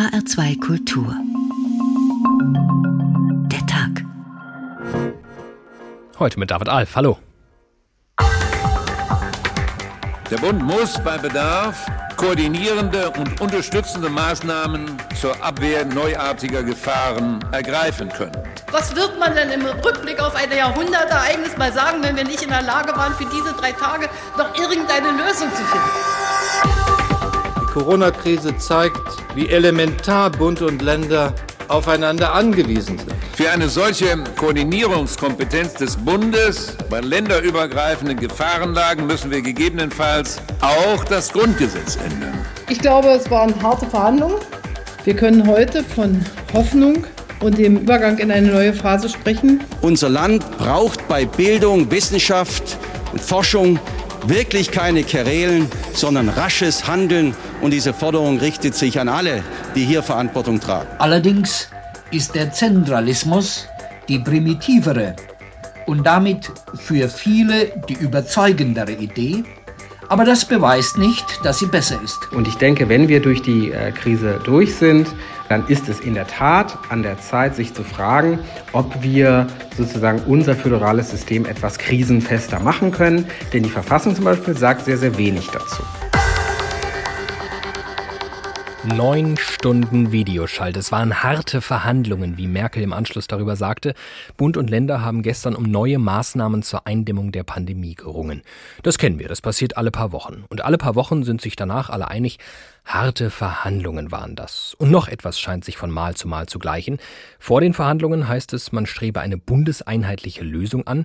HR2 Kultur. Der Tag. Heute mit David Alf. Hallo. Der Bund muss bei Bedarf koordinierende und unterstützende Maßnahmen zur Abwehr neuartiger Gefahren ergreifen können. Was wird man denn im Rückblick auf ein Jahrhundertereignis mal sagen, wenn wir nicht in der Lage waren, für diese drei Tage noch irgendeine Lösung zu finden? Die Corona-Krise zeigt, wie elementar Bund und Länder aufeinander angewiesen sind. Für eine solche Koordinierungskompetenz des Bundes bei länderübergreifenden Gefahrenlagen müssen wir gegebenenfalls auch das Grundgesetz ändern. Ich glaube, es waren harte Verhandlungen. Wir können heute von Hoffnung und dem Übergang in eine neue Phase sprechen. Unser Land braucht bei Bildung, Wissenschaft und Forschung wirklich keine Querelen, sondern rasches Handeln. Und diese Forderung richtet sich an alle, die hier Verantwortung tragen. Allerdings ist der Zentralismus die primitivere und damit für viele die überzeugendere Idee. Aber das beweist nicht, dass sie besser ist. Und ich denke, wenn wir durch die äh, Krise durch sind, dann ist es in der Tat an der Zeit, sich zu fragen, ob wir sozusagen unser föderales System etwas krisenfester machen können. Denn die Verfassung zum Beispiel sagt sehr, sehr wenig dazu. Neun Stunden Videoschalt. Es waren harte Verhandlungen, wie Merkel im Anschluss darüber sagte. Bund und Länder haben gestern um neue Maßnahmen zur Eindämmung der Pandemie gerungen. Das kennen wir, das passiert alle paar Wochen. Und alle paar Wochen sind sich danach alle einig, harte Verhandlungen waren das. Und noch etwas scheint sich von Mal zu Mal zu gleichen. Vor den Verhandlungen heißt es, man strebe eine bundeseinheitliche Lösung an.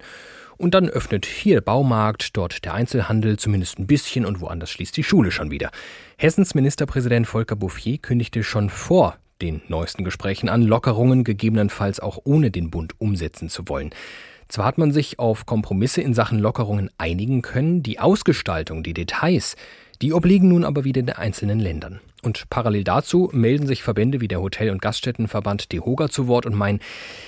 Und dann öffnet hier Baumarkt, dort der Einzelhandel zumindest ein bisschen und woanders schließt die Schule schon wieder. Hessens Ministerpräsident Volker Bouffier kündigte schon vor den neuesten Gesprächen an, Lockerungen gegebenenfalls auch ohne den Bund umsetzen zu wollen. Zwar hat man sich auf Kompromisse in Sachen Lockerungen einigen können, die Ausgestaltung, die Details, die obliegen nun aber wieder den einzelnen Ländern. Und parallel dazu melden sich Verbände wie der Hotel- und Gaststättenverband DEHOGA zu Wort und meinen,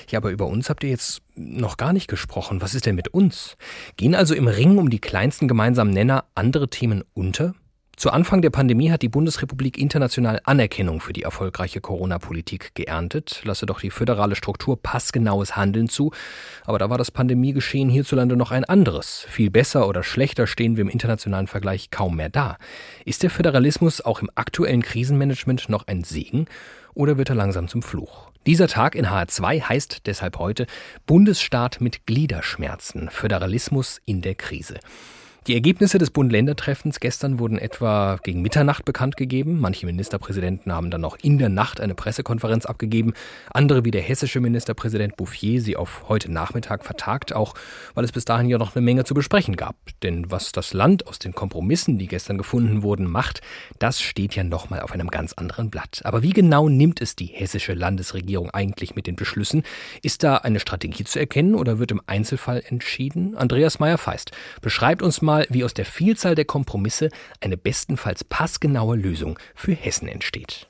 ja, aber über uns habt ihr jetzt noch gar nicht gesprochen. Was ist denn mit uns? Gehen also im Ring um die kleinsten gemeinsamen Nenner andere Themen unter? Zu Anfang der Pandemie hat die Bundesrepublik international Anerkennung für die erfolgreiche Corona-Politik geerntet, lasse doch die föderale Struktur passgenaues Handeln zu. Aber da war das Pandemiegeschehen hierzulande noch ein anderes. Viel besser oder schlechter stehen wir im internationalen Vergleich kaum mehr da. Ist der Föderalismus auch im aktuellen Krisenmanagement noch ein Segen oder wird er langsam zum Fluch? Dieser Tag in HR2 heißt deshalb heute Bundesstaat mit Gliederschmerzen, Föderalismus in der Krise. Die Ergebnisse des Bund-Länder-Treffens gestern wurden etwa gegen Mitternacht bekannt gegeben. Manche Ministerpräsidenten haben dann noch in der Nacht eine Pressekonferenz abgegeben. Andere wie der hessische Ministerpräsident Bouffier sie auf heute Nachmittag vertagt, auch weil es bis dahin ja noch eine Menge zu besprechen gab. Denn was das Land aus den Kompromissen, die gestern gefunden wurden, macht, das steht ja nochmal auf einem ganz anderen Blatt. Aber wie genau nimmt es die hessische Landesregierung eigentlich mit den Beschlüssen? Ist da eine Strategie zu erkennen oder wird im Einzelfall entschieden? Andreas Meyer-Feist beschreibt uns mal, wie aus der Vielzahl der Kompromisse eine bestenfalls passgenaue Lösung für Hessen entsteht.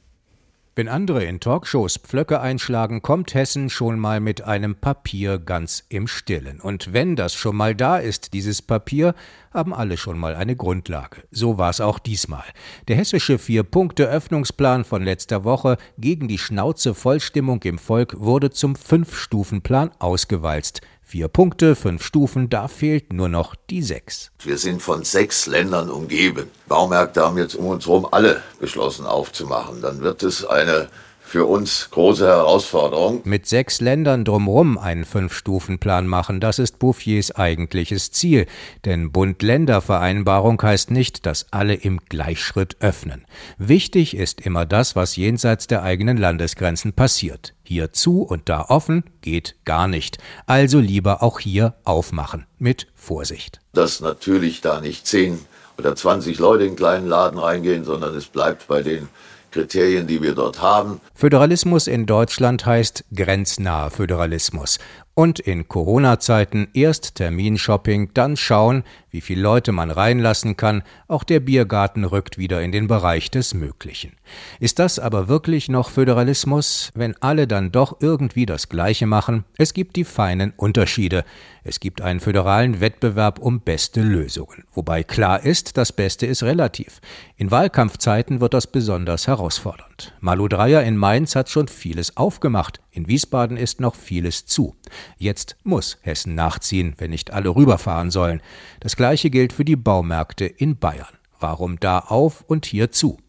Wenn andere in Talkshows Pflöcke einschlagen, kommt Hessen schon mal mit einem Papier ganz im Stillen. Und wenn das schon mal da ist, dieses Papier, haben alle schon mal eine Grundlage. So war es auch diesmal. Der hessische Vier-Punkte-Öffnungsplan von letzter Woche gegen die Schnauze-Vollstimmung im Volk wurde zum Fünf-Stufen-Plan ausgewalzt. Vier Punkte, fünf Stufen, da fehlt nur noch die sechs. Wir sind von sechs Ländern umgeben. Baumärkte haben jetzt um uns herum alle beschlossen aufzumachen. Dann wird es eine für uns große Herausforderung. Mit sechs Ländern drumherum einen Fünf-Stufen-Plan machen, das ist Bouffiers eigentliches Ziel. Denn Bund-Länder-Vereinbarung heißt nicht, dass alle im Gleichschritt öffnen. Wichtig ist immer das, was jenseits der eigenen Landesgrenzen passiert. Hier zu und da offen geht gar nicht. Also lieber auch hier aufmachen. Mit Vorsicht. Dass natürlich da nicht zehn oder zwanzig Leute in einen kleinen Laden reingehen, sondern es bleibt bei den Kriterien, die wir dort haben. Föderalismus in Deutschland heißt grenznaher Föderalismus. Und in Corona-Zeiten erst Terminshopping, dann schauen, wie viele Leute man reinlassen kann. Auch der Biergarten rückt wieder in den Bereich des Möglichen. Ist das aber wirklich noch Föderalismus, wenn alle dann doch irgendwie das Gleiche machen? Es gibt die feinen Unterschiede. Es gibt einen föderalen Wettbewerb um beste Lösungen. Wobei klar ist, das Beste ist relativ. In Wahlkampfzeiten wird das besonders herausfordernd. Malu Dreyer in Mainz hat schon vieles aufgemacht. In Wiesbaden ist noch vieles zu. Jetzt muss Hessen nachziehen, wenn nicht alle rüberfahren sollen. Das gleiche gilt für die Baumärkte in Bayern. Warum da auf und hier zu?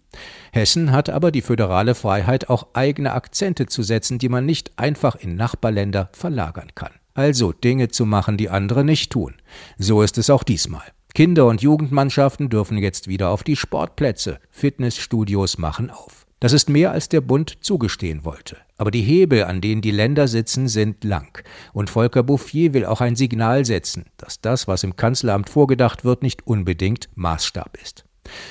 Hessen hat aber die föderale Freiheit, auch eigene Akzente zu setzen, die man nicht einfach in Nachbarländer verlagern kann. Also Dinge zu machen, die andere nicht tun. So ist es auch diesmal. Kinder- und Jugendmannschaften dürfen jetzt wieder auf die Sportplätze. Fitnessstudios machen auf. Das ist mehr, als der Bund zugestehen wollte. Aber die Hebel, an denen die Länder sitzen, sind lang. Und Volker Bouffier will auch ein Signal setzen, dass das, was im Kanzleramt vorgedacht wird, nicht unbedingt Maßstab ist.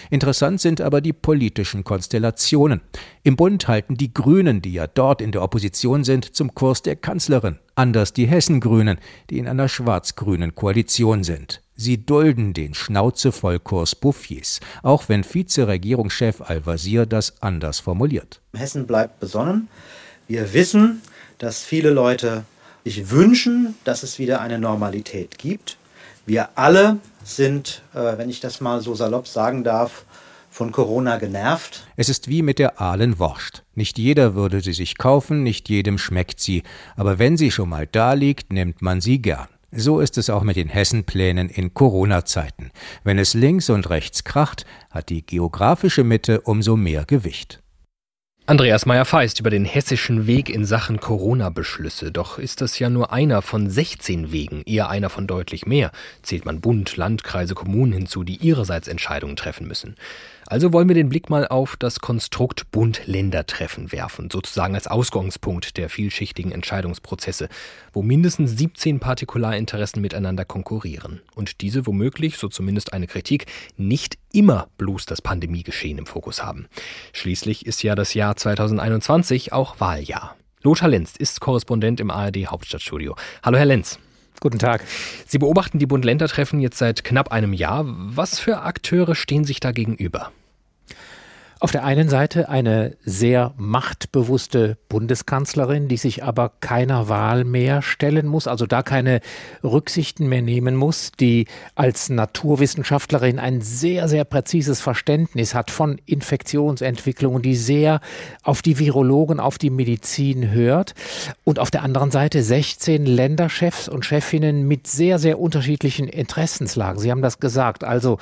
Interessant sind aber die politischen Konstellationen. Im Bund halten die Grünen, die ja dort in der Opposition sind, zum Kurs der Kanzlerin. Anders die Hessengrünen, die in einer schwarz-grünen Koalition sind. Sie dulden den Schnauzevollkurs Bouffiers, auch wenn Vizeregierungschef Al-Wazir das anders formuliert. Hessen bleibt besonnen. Wir wissen, dass viele Leute sich wünschen, dass es wieder eine Normalität gibt. Wir alle sind, äh, wenn ich das mal so salopp sagen darf, von Corona genervt. Es ist wie mit der Ahlenwurst. Nicht jeder würde sie sich kaufen, nicht jedem schmeckt sie, aber wenn sie schon mal da liegt, nimmt man sie gern. So ist es auch mit den Hessenplänen in Corona-Zeiten. Wenn es links und rechts kracht, hat die geografische Mitte umso mehr Gewicht. Andreas Meyer-Feist über den hessischen Weg in Sachen Corona-Beschlüsse. Doch ist das ja nur einer von 16 Wegen, eher einer von deutlich mehr. Zählt man Bund, Landkreise, Kommunen hinzu, die ihrerseits Entscheidungen treffen müssen. Also wollen wir den Blick mal auf das Konstrukt Bund-Länder-Treffen werfen, sozusagen als Ausgangspunkt der vielschichtigen Entscheidungsprozesse, wo mindestens 17 Partikularinteressen miteinander konkurrieren. Und diese womöglich, so zumindest eine Kritik, nicht immer bloß das Pandemiegeschehen im Fokus haben. Schließlich ist ja das Jahr 2021 auch Wahljahr. Lothar Lenz ist Korrespondent im ARD Hauptstadtstudio. Hallo Herr Lenz. Guten Tag. Sie beobachten die Bund-Länder-Treffen jetzt seit knapp einem Jahr. Was für Akteure stehen sich da gegenüber? Auf der einen Seite eine sehr machtbewusste Bundeskanzlerin, die sich aber keiner Wahl mehr stellen muss, also da keine Rücksichten mehr nehmen muss, die als Naturwissenschaftlerin ein sehr, sehr präzises Verständnis hat von Infektionsentwicklungen, die sehr auf die Virologen, auf die Medizin hört. Und auf der anderen Seite 16 Länderchefs und Chefinnen mit sehr, sehr unterschiedlichen Interessenslagen. Sie haben das gesagt. Also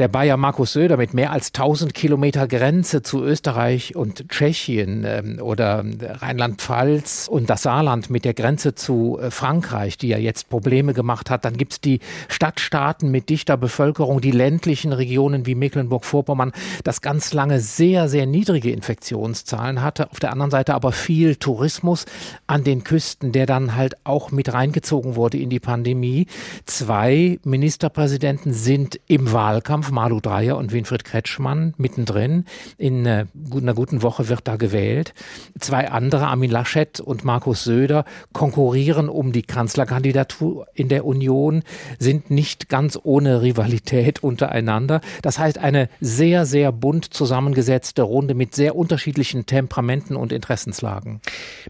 der Bayer Markus Söder mit mehr als 1000 Kilometer Grenze zu Österreich und Tschechien ähm, oder Rheinland-Pfalz und das Saarland mit der Grenze zu äh, Frankreich, die ja jetzt Probleme gemacht hat. Dann gibt es die Stadtstaaten mit dichter Bevölkerung, die ländlichen Regionen wie Mecklenburg-Vorpommern, das ganz lange sehr, sehr niedrige Infektionszahlen hatte. Auf der anderen Seite aber viel Tourismus an den Küsten, der dann halt auch mit reingezogen wurde in die Pandemie. Zwei Ministerpräsidenten sind im Wahlkampf Malu Dreyer und Winfried Kretschmann mittendrin. In äh, einer guten Woche wird da gewählt. Zwei andere, Armin Laschet und Markus Söder, konkurrieren um die Kanzlerkandidatur in der Union, sind nicht ganz ohne Rivalität untereinander. Das heißt, eine sehr, sehr bunt zusammengesetzte Runde mit sehr unterschiedlichen Temperamenten und Interessenslagen.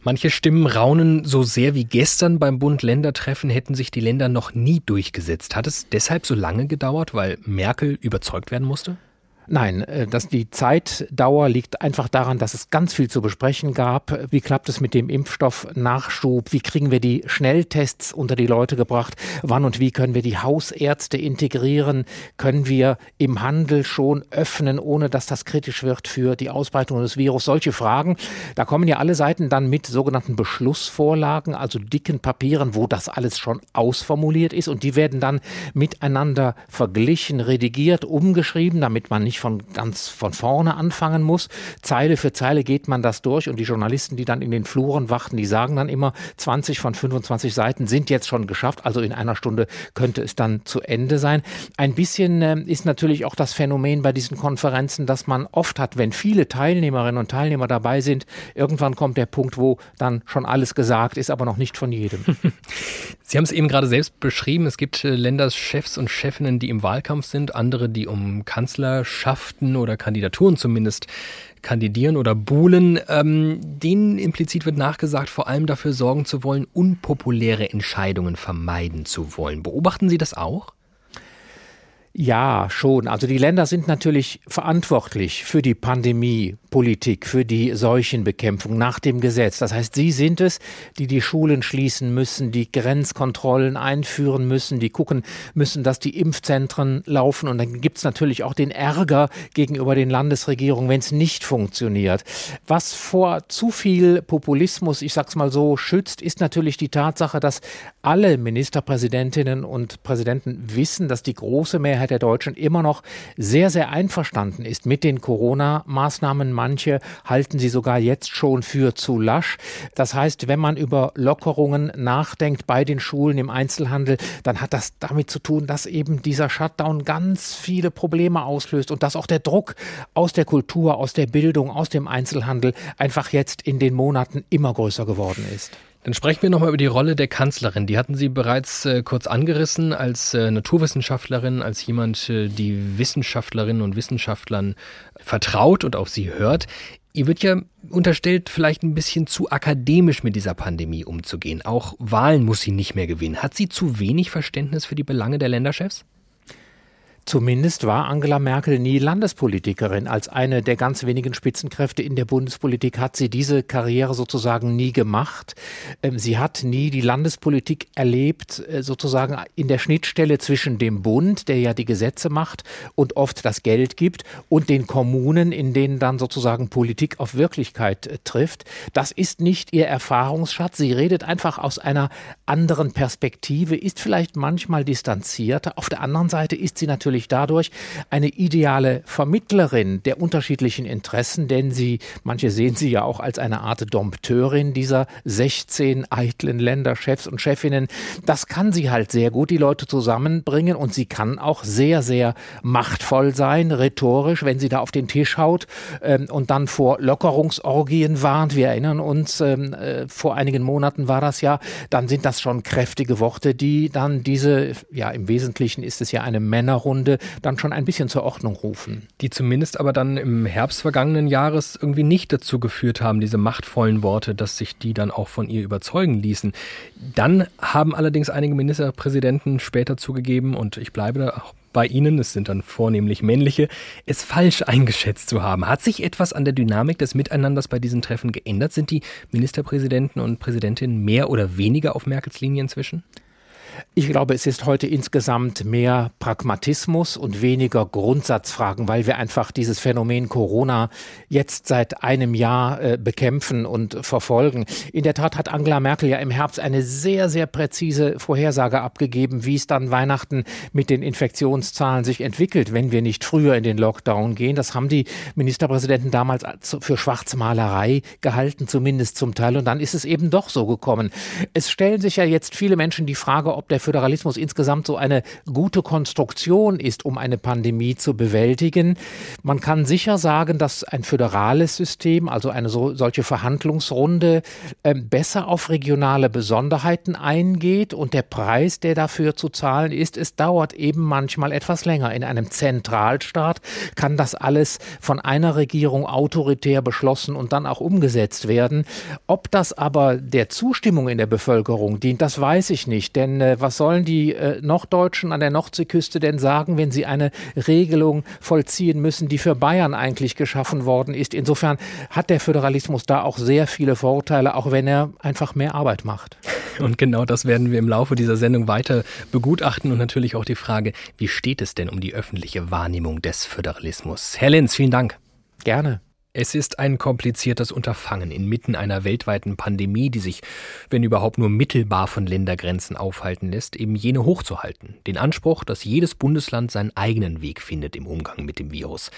Manche Stimmen raunen so sehr wie gestern beim Bund-Länder-Treffen hätten sich die Länder noch nie durchgesetzt. Hat es deshalb so lange gedauert, weil Merkel überzeugt werden musste? Nein, äh, dass die Zeitdauer liegt einfach daran, dass es ganz viel zu besprechen gab. Wie klappt es mit dem Impfstoffnachschub? Wie kriegen wir die Schnelltests unter die Leute gebracht? Wann und wie können wir die Hausärzte integrieren? Können wir im Handel schon öffnen, ohne dass das kritisch wird für die Ausbreitung des Virus? Solche Fragen. Da kommen ja alle Seiten dann mit sogenannten Beschlussvorlagen, also dicken Papieren, wo das alles schon ausformuliert ist und die werden dann miteinander verglichen, redigiert, umgeschrieben, damit man nicht eigentlich von ganz von vorne anfangen muss. Zeile für Zeile geht man das durch und die Journalisten, die dann in den Fluren warten, die sagen dann immer, 20 von 25 Seiten sind jetzt schon geschafft, also in einer Stunde könnte es dann zu Ende sein. Ein bisschen äh, ist natürlich auch das Phänomen bei diesen Konferenzen, dass man oft hat, wenn viele Teilnehmerinnen und Teilnehmer dabei sind, irgendwann kommt der Punkt, wo dann schon alles gesagt ist, aber noch nicht von jedem. Sie haben es eben gerade selbst beschrieben, es gibt äh, Länderchefs und Chefinnen, die im Wahlkampf sind, andere, die um Kanzlerschaften oder Kandidaturen zumindest kandidieren oder buhlen. Ähm, denen implizit wird nachgesagt, vor allem dafür sorgen zu wollen, unpopuläre Entscheidungen vermeiden zu wollen. Beobachten Sie das auch? Ja, schon. Also die Länder sind natürlich verantwortlich für die Pandemiepolitik, für die Seuchenbekämpfung nach dem Gesetz. Das heißt, sie sind es, die die Schulen schließen müssen, die Grenzkontrollen einführen müssen, die gucken müssen, dass die Impfzentren laufen. Und dann gibt's natürlich auch den Ärger gegenüber den Landesregierungen, wenn es nicht funktioniert. Was vor zu viel Populismus, ich sag's mal so, schützt, ist natürlich die Tatsache, dass alle Ministerpräsidentinnen und Präsidenten wissen, dass die große Mehrheit Mehrheit der Deutschen immer noch sehr, sehr einverstanden ist mit den Corona-Maßnahmen. Manche halten sie sogar jetzt schon für zu lasch. Das heißt, wenn man über Lockerungen nachdenkt bei den Schulen im Einzelhandel, dann hat das damit zu tun, dass eben dieser Shutdown ganz viele Probleme auslöst und dass auch der Druck aus der Kultur, aus der Bildung, aus dem Einzelhandel einfach jetzt in den Monaten immer größer geworden ist. Dann sprechen wir nochmal über die Rolle der Kanzlerin. Die hatten Sie bereits äh, kurz angerissen als äh, Naturwissenschaftlerin, als jemand, äh, die Wissenschaftlerinnen und Wissenschaftlern vertraut und auf sie hört. Ihr wird ja unterstellt, vielleicht ein bisschen zu akademisch mit dieser Pandemie umzugehen. Auch Wahlen muss sie nicht mehr gewinnen. Hat sie zu wenig Verständnis für die Belange der Länderchefs? Zumindest war Angela Merkel nie Landespolitikerin. Als eine der ganz wenigen Spitzenkräfte in der Bundespolitik hat sie diese Karriere sozusagen nie gemacht. Ähm, sie hat nie die Landespolitik erlebt, äh, sozusagen in der Schnittstelle zwischen dem Bund, der ja die Gesetze macht und oft das Geld gibt, und den Kommunen, in denen dann sozusagen Politik auf Wirklichkeit äh, trifft. Das ist nicht ihr Erfahrungsschatz. Sie redet einfach aus einer anderen Perspektive, ist vielleicht manchmal distanzierter. Auf der anderen Seite ist sie natürlich natürlich dadurch eine ideale Vermittlerin der unterschiedlichen Interessen, denn sie, manche sehen sie ja auch als eine Art Dompteurin dieser 16 eitlen Länderchefs und Chefinnen. Das kann sie halt sehr gut, die Leute zusammenbringen und sie kann auch sehr, sehr machtvoll sein, rhetorisch, wenn sie da auf den Tisch haut ähm, und dann vor Lockerungsorgien warnt. Wir erinnern uns, ähm, äh, vor einigen Monaten war das ja, dann sind das schon kräftige Worte, die dann diese, ja im Wesentlichen ist es ja eine Männerrunde, Runde dann schon ein bisschen zur Ordnung rufen. Die zumindest aber dann im Herbst vergangenen Jahres irgendwie nicht dazu geführt haben, diese machtvollen Worte, dass sich die dann auch von ihr überzeugen ließen. Dann haben allerdings einige Ministerpräsidenten später zugegeben, und ich bleibe da auch bei Ihnen, es sind dann vornehmlich männliche, es falsch eingeschätzt zu haben. Hat sich etwas an der Dynamik des Miteinanders bei diesen Treffen geändert? Sind die Ministerpräsidenten und Präsidentinnen mehr oder weniger auf Merkels Linie inzwischen? Ich glaube, es ist heute insgesamt mehr Pragmatismus und weniger Grundsatzfragen, weil wir einfach dieses Phänomen Corona jetzt seit einem Jahr äh, bekämpfen und verfolgen. In der Tat hat Angela Merkel ja im Herbst eine sehr, sehr präzise Vorhersage abgegeben, wie es dann Weihnachten mit den Infektionszahlen sich entwickelt, wenn wir nicht früher in den Lockdown gehen. Das haben die Ministerpräsidenten damals für Schwarzmalerei gehalten, zumindest zum Teil. Und dann ist es eben doch so gekommen. Es stellen sich ja jetzt viele Menschen die Frage, ob der Föderalismus insgesamt so eine gute Konstruktion ist, um eine Pandemie zu bewältigen. Man kann sicher sagen, dass ein föderales System, also eine so, solche Verhandlungsrunde, äh, besser auf regionale Besonderheiten eingeht und der Preis, der dafür zu zahlen ist, es dauert eben manchmal etwas länger. In einem Zentralstaat kann das alles von einer Regierung autoritär beschlossen und dann auch umgesetzt werden. Ob das aber der Zustimmung in der Bevölkerung dient, das weiß ich nicht, denn äh, äh, was sollen die äh, Norddeutschen an der Nordseeküste denn sagen, wenn sie eine Regelung vollziehen müssen, die für Bayern eigentlich geschaffen worden ist? Insofern hat der Föderalismus da auch sehr viele Vorteile, auch wenn er einfach mehr Arbeit macht. Und genau das werden wir im Laufe dieser Sendung weiter begutachten und natürlich auch die Frage, wie steht es denn um die öffentliche Wahrnehmung des Föderalismus? Herr Lenz, vielen Dank. Gerne. Es ist ein kompliziertes Unterfangen inmitten einer weltweiten Pandemie, die sich, wenn überhaupt nur mittelbar von Ländergrenzen aufhalten lässt, eben jene hochzuhalten. Den Anspruch, dass jedes Bundesland seinen eigenen Weg findet im Umgang mit dem Virus.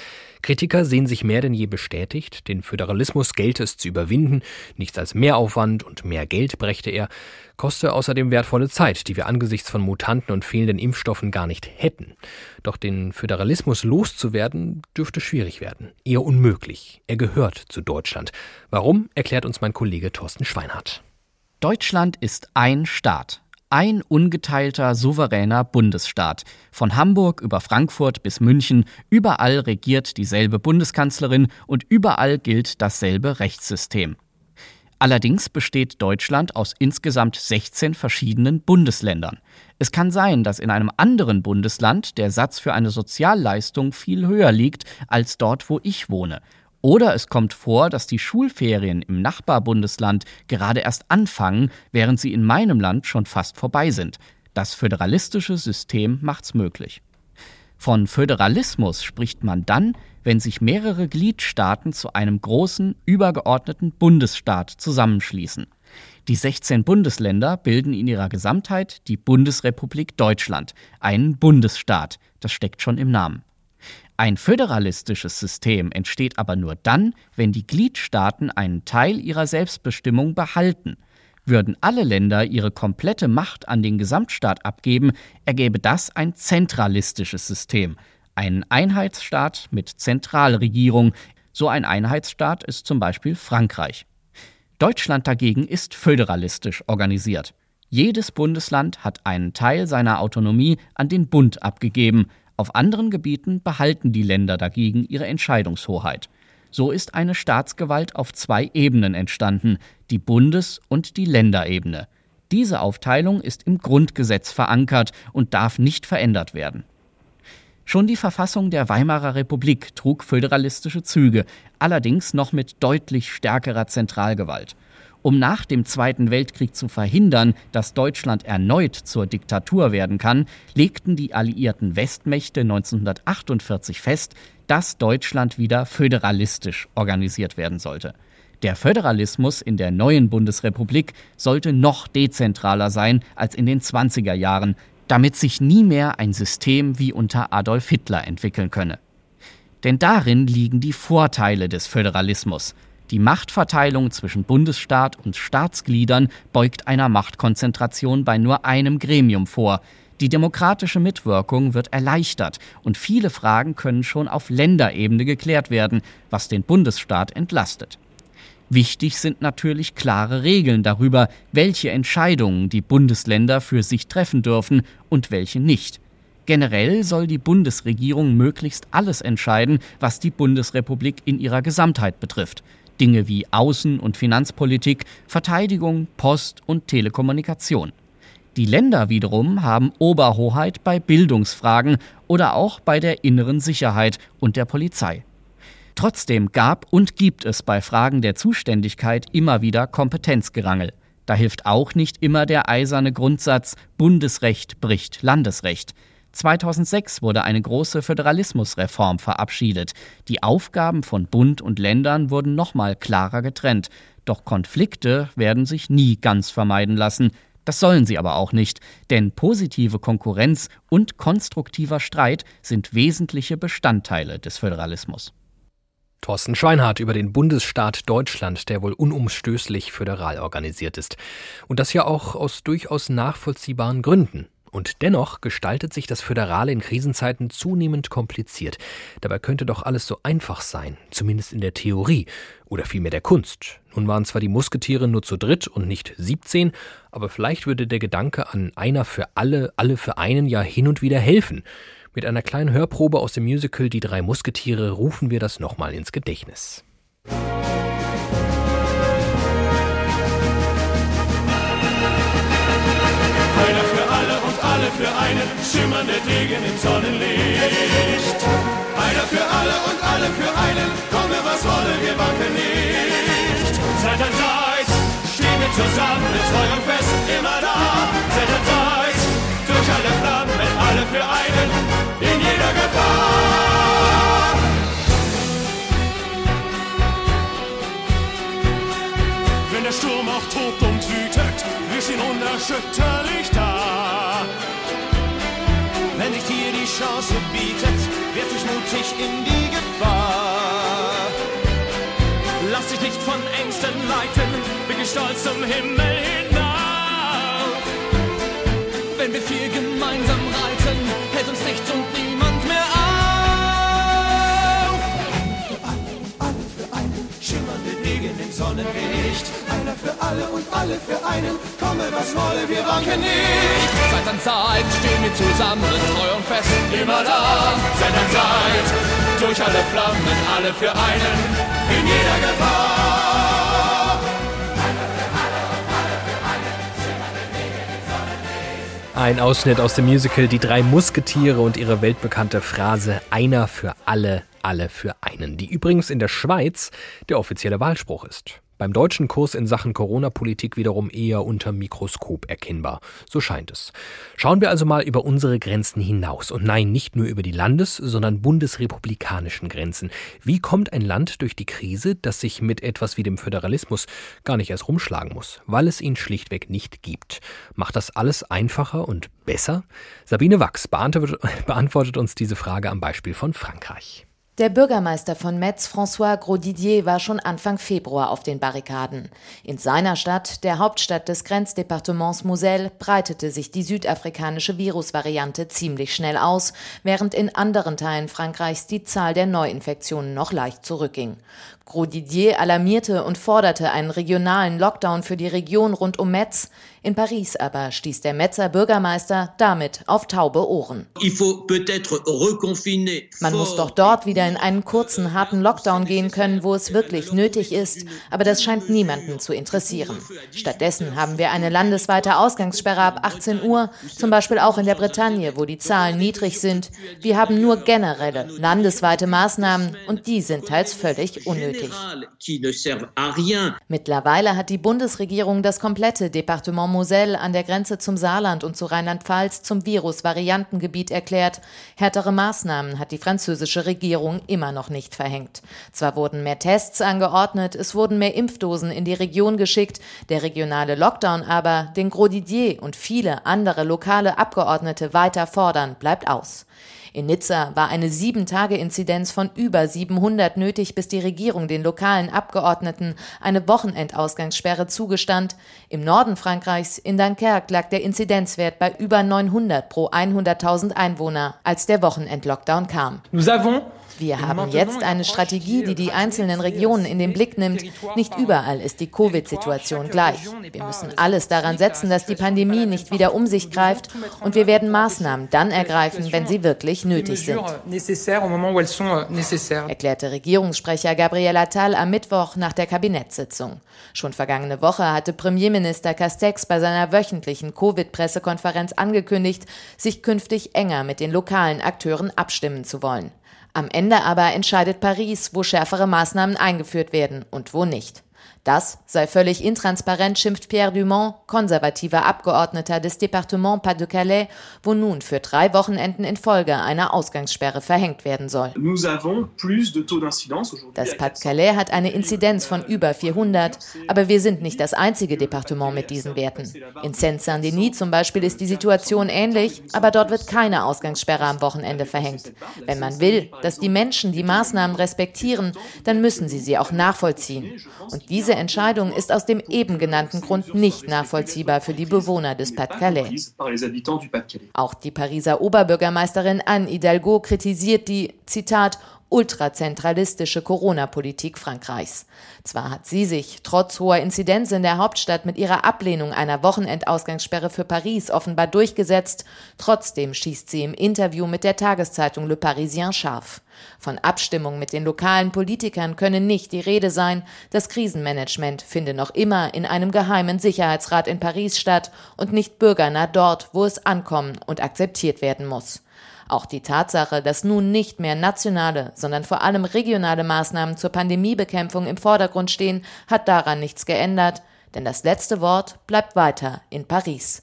Kritiker sehen sich mehr denn je bestätigt, den Föderalismus gelte es zu überwinden, nichts als Mehraufwand und mehr Geld brächte er, koste außerdem wertvolle Zeit, die wir angesichts von Mutanten und fehlenden Impfstoffen gar nicht hätten. Doch den Föderalismus loszuwerden dürfte schwierig werden, eher unmöglich. Er gehört zu Deutschland. Warum, erklärt uns mein Kollege Thorsten Schweinhardt. Deutschland ist ein Staat, ein ungeteilter, souveräner Bundesstaat. Von Hamburg über Frankfurt bis München, überall regiert dieselbe Bundeskanzlerin und überall gilt dasselbe Rechtssystem. Allerdings besteht Deutschland aus insgesamt 16 verschiedenen Bundesländern. Es kann sein, dass in einem anderen Bundesland der Satz für eine Sozialleistung viel höher liegt als dort, wo ich wohne. Oder es kommt vor, dass die Schulferien im Nachbarbundesland gerade erst anfangen, während sie in meinem Land schon fast vorbei sind. Das föderalistische System macht's möglich. Von Föderalismus spricht man dann, wenn sich mehrere Gliedstaaten zu einem großen, übergeordneten Bundesstaat zusammenschließen. Die 16 Bundesländer bilden in ihrer Gesamtheit die Bundesrepublik Deutschland, einen Bundesstaat, das steckt schon im Namen. Ein föderalistisches System entsteht aber nur dann, wenn die Gliedstaaten einen Teil ihrer Selbstbestimmung behalten – würden alle Länder ihre komplette Macht an den Gesamtstaat abgeben, ergäbe das ein zentralistisches System, einen Einheitsstaat mit Zentralregierung. So ein Einheitsstaat ist zum Beispiel Frankreich. Deutschland dagegen ist föderalistisch organisiert. Jedes Bundesland hat einen Teil seiner Autonomie an den Bund abgegeben. Auf anderen Gebieten behalten die Länder dagegen ihre Entscheidungshoheit. So ist eine Staatsgewalt auf zwei Ebenen entstanden, die Bundes- und die Länderebene. Diese Aufteilung ist im Grundgesetz verankert und darf nicht verändert werden. Schon die Verfassung der Weimarer Republik trug föderalistische Züge, allerdings noch mit deutlich stärkerer Zentralgewalt. Um nach dem Zweiten Weltkrieg zu verhindern, dass Deutschland erneut zur Diktatur werden kann, legten die alliierten Westmächte 1948 fest, dass Deutschland wieder föderalistisch organisiert werden sollte. Der Föderalismus in der neuen Bundesrepublik sollte noch dezentraler sein als in den 20er Jahren, damit sich nie mehr ein System wie unter Adolf Hitler entwickeln könne. Denn darin liegen die Vorteile des Föderalismus. Die Machtverteilung zwischen Bundesstaat und Staatsgliedern beugt einer Machtkonzentration bei nur einem Gremium vor. Die demokratische Mitwirkung wird erleichtert und viele Fragen können schon auf Länderebene geklärt werden, was den Bundesstaat entlastet. Wichtig sind natürlich klare Regeln darüber, welche Entscheidungen die Bundesländer für sich treffen dürfen und welche nicht. Generell soll die Bundesregierung möglichst alles entscheiden, was die Bundesrepublik in ihrer Gesamtheit betrifft. Dinge wie Außen- und Finanzpolitik, Verteidigung, Post und Telekommunikation. Die Länder wiederum haben Oberhoheit bei Bildungsfragen oder auch bei der inneren Sicherheit und der Polizei. Trotzdem gab und gibt es bei Fragen der Zuständigkeit immer wieder Kompetenzgerangel. Da hilft auch nicht immer der eiserne Grundsatz Bundesrecht bricht Landesrecht. 2006 wurde eine große Föderalismusreform verabschiedet. Die Aufgaben von Bund und Ländern wurden nochmal klarer getrennt. Doch Konflikte werden sich nie ganz vermeiden lassen. Das sollen sie aber auch nicht, denn positive Konkurrenz und konstruktiver Streit sind wesentliche Bestandteile des Föderalismus. Thorsten Schweinhardt über den Bundesstaat Deutschland, der wohl unumstößlich föderal organisiert ist. Und das ja auch aus durchaus nachvollziehbaren Gründen. Und dennoch gestaltet sich das Föderale in Krisenzeiten zunehmend kompliziert. Dabei könnte doch alles so einfach sein, zumindest in der Theorie oder vielmehr der Kunst. Nun waren zwar die Musketiere nur zu dritt und nicht 17, aber vielleicht würde der Gedanke an einer für alle, alle für einen ja hin und wieder helfen. Mit einer kleinen Hörprobe aus dem Musical Die drei Musketiere rufen wir das nochmal ins Gedächtnis. alle für einen, schimmernde Degen im Sonnenlicht. Einer für alle und alle für einen, komme was wolle, wir wanken nicht. Seit an Seit stehen wir zusammen, mit treu und fest immer da. Seit an Seit durch alle Flammen, alle für einen, in jeder Gefahr. der Sturm auch tobt und wütet, wir sind unerschütterlich da. Wenn sich dir die Chance bietet, wirf dich mutig in die Gefahr. Lass dich nicht von Ängsten leiten, blicke stolz zum Himmel hinauf. Wenn wir vier gemeinsam für alle und alle für einen, komme was wolle, wir wanken nicht. Zeit an Zeit stehen wir zusammen, treu und fest, immer da. Zeit an Zeit, Durch alle Flammen, alle für einen, in jeder Gefahr. Ein Ausschnitt aus dem Musical Die drei Musketiere und ihre weltbekannte Phrase Einer für alle, alle für einen, die übrigens in der Schweiz der offizielle Wahlspruch ist. Beim deutschen Kurs in Sachen Corona-Politik wiederum eher unter Mikroskop erkennbar. So scheint es. Schauen wir also mal über unsere Grenzen hinaus. Und nein, nicht nur über die Landes-, sondern bundesrepublikanischen Grenzen. Wie kommt ein Land durch die Krise, das sich mit etwas wie dem Föderalismus gar nicht erst rumschlagen muss, weil es ihn schlichtweg nicht gibt? Macht das alles einfacher und besser? Sabine Wachs beantwortet, uns diese Frage am Beispiel von Frankreich. Der Bürgermeister von Metz, François Grosdidier, war schon Anfang Februar auf den Barrikaden. In seiner Stadt, der Hauptstadt des Grenzdepartements Moselle, breitete sich die südafrikanische Virusvariante ziemlich schnell aus, während in anderen Teilen Frankreichs die Zahl der Neuinfektionen noch leicht zurückging. Grosdidier alarmierte und forderte einen regionalen Lockdown für die Region rund um Metz. In Paris aber stieß der Metzer Bürgermeister damit auf taube Ohren. Man muss doch dort wieder in einen kurzen, harten Lockdown gehen können, wo es wirklich nötig ist. Aber das scheint niemanden zu interessieren. Stattdessen haben wir eine landesweite Ausgangssperre ab 18 Uhr, zum Beispiel auch in der Bretagne, wo die Zahlen niedrig sind. Wir haben nur generelle, landesweite Maßnahmen und die sind teils völlig unnötig. Mittlerweile hat die Bundesregierung das komplette Departement Moselle an der Grenze zum Saarland und zu Rheinland-Pfalz zum Virus-Variantengebiet erklärt. Härtere Maßnahmen hat die französische Regierung immer noch nicht verhängt. Zwar wurden mehr Tests angeordnet, es wurden mehr Impfdosen in die Region geschickt, der regionale Lockdown aber, den Grosdidier und viele andere lokale Abgeordnete weiter fordern, bleibt aus. In Nizza war eine Sieben-Tage-Inzidenz von über 700 nötig, bis die Regierung den lokalen Abgeordneten eine Wochenendausgangssperre zugestand. Im Norden Frankreichs, in Dunkerque, lag der Inzidenzwert bei über 900 pro 100.000 Einwohner, als der Wochenendlockdown kam. Wir haben jetzt eine Strategie, die die einzelnen Regionen in den Blick nimmt. Nicht überall ist die Covid-Situation gleich. Wir müssen alles daran setzen, dass die Pandemie nicht wieder um sich greift und wir werden Maßnahmen dann ergreifen, wenn sie wirklich nötig sind. Erklärte Regierungssprecher Gabriel Attal am Mittwoch nach der Kabinettssitzung. Schon vergangene Woche hatte Premierminister Castex bei seiner wöchentlichen Covid-Pressekonferenz angekündigt, sich künftig enger mit den lokalen Akteuren abstimmen zu wollen. Am Ende aber entscheidet Paris, wo schärfere Maßnahmen eingeführt werden und wo nicht. Das sei völlig intransparent, schimpft Pierre Dumont, konservativer Abgeordneter des Département Pas-de-Calais, wo nun für drei Wochenenden in Folge eine Ausgangssperre verhängt werden soll. Das Pas-de-Calais hat eine Inzidenz von über 400, aber wir sind nicht das einzige Departement mit diesen Werten. In Seine-Saint-Denis zum Beispiel ist die Situation ähnlich, aber dort wird keine Ausgangssperre am Wochenende verhängt. Wenn man will, dass die Menschen die Maßnahmen respektieren, dann müssen sie sie auch nachvollziehen. Und diese Entscheidung ist aus dem eben genannten Grund nicht nachvollziehbar für die Bewohner des Pas-de-Calais. Auch die Pariser Oberbürgermeisterin Anne Hidalgo kritisiert die, Zitat, ultrazentralistische Corona-Politik Frankreichs. Zwar hat sie sich trotz hoher Inzidenz in der Hauptstadt mit ihrer Ablehnung einer Wochenendausgangssperre für Paris offenbar durchgesetzt, trotzdem schießt sie im Interview mit der Tageszeitung Le Parisien scharf. Von Abstimmung mit den lokalen Politikern könne nicht die Rede sein, das Krisenmanagement finde noch immer in einem geheimen Sicherheitsrat in Paris statt und nicht bürgernah dort, wo es ankommen und akzeptiert werden muss. Auch die Tatsache, dass nun nicht mehr nationale, sondern vor allem regionale Maßnahmen zur Pandemiebekämpfung im Vordergrund stehen, hat daran nichts geändert, denn das letzte Wort bleibt weiter in Paris.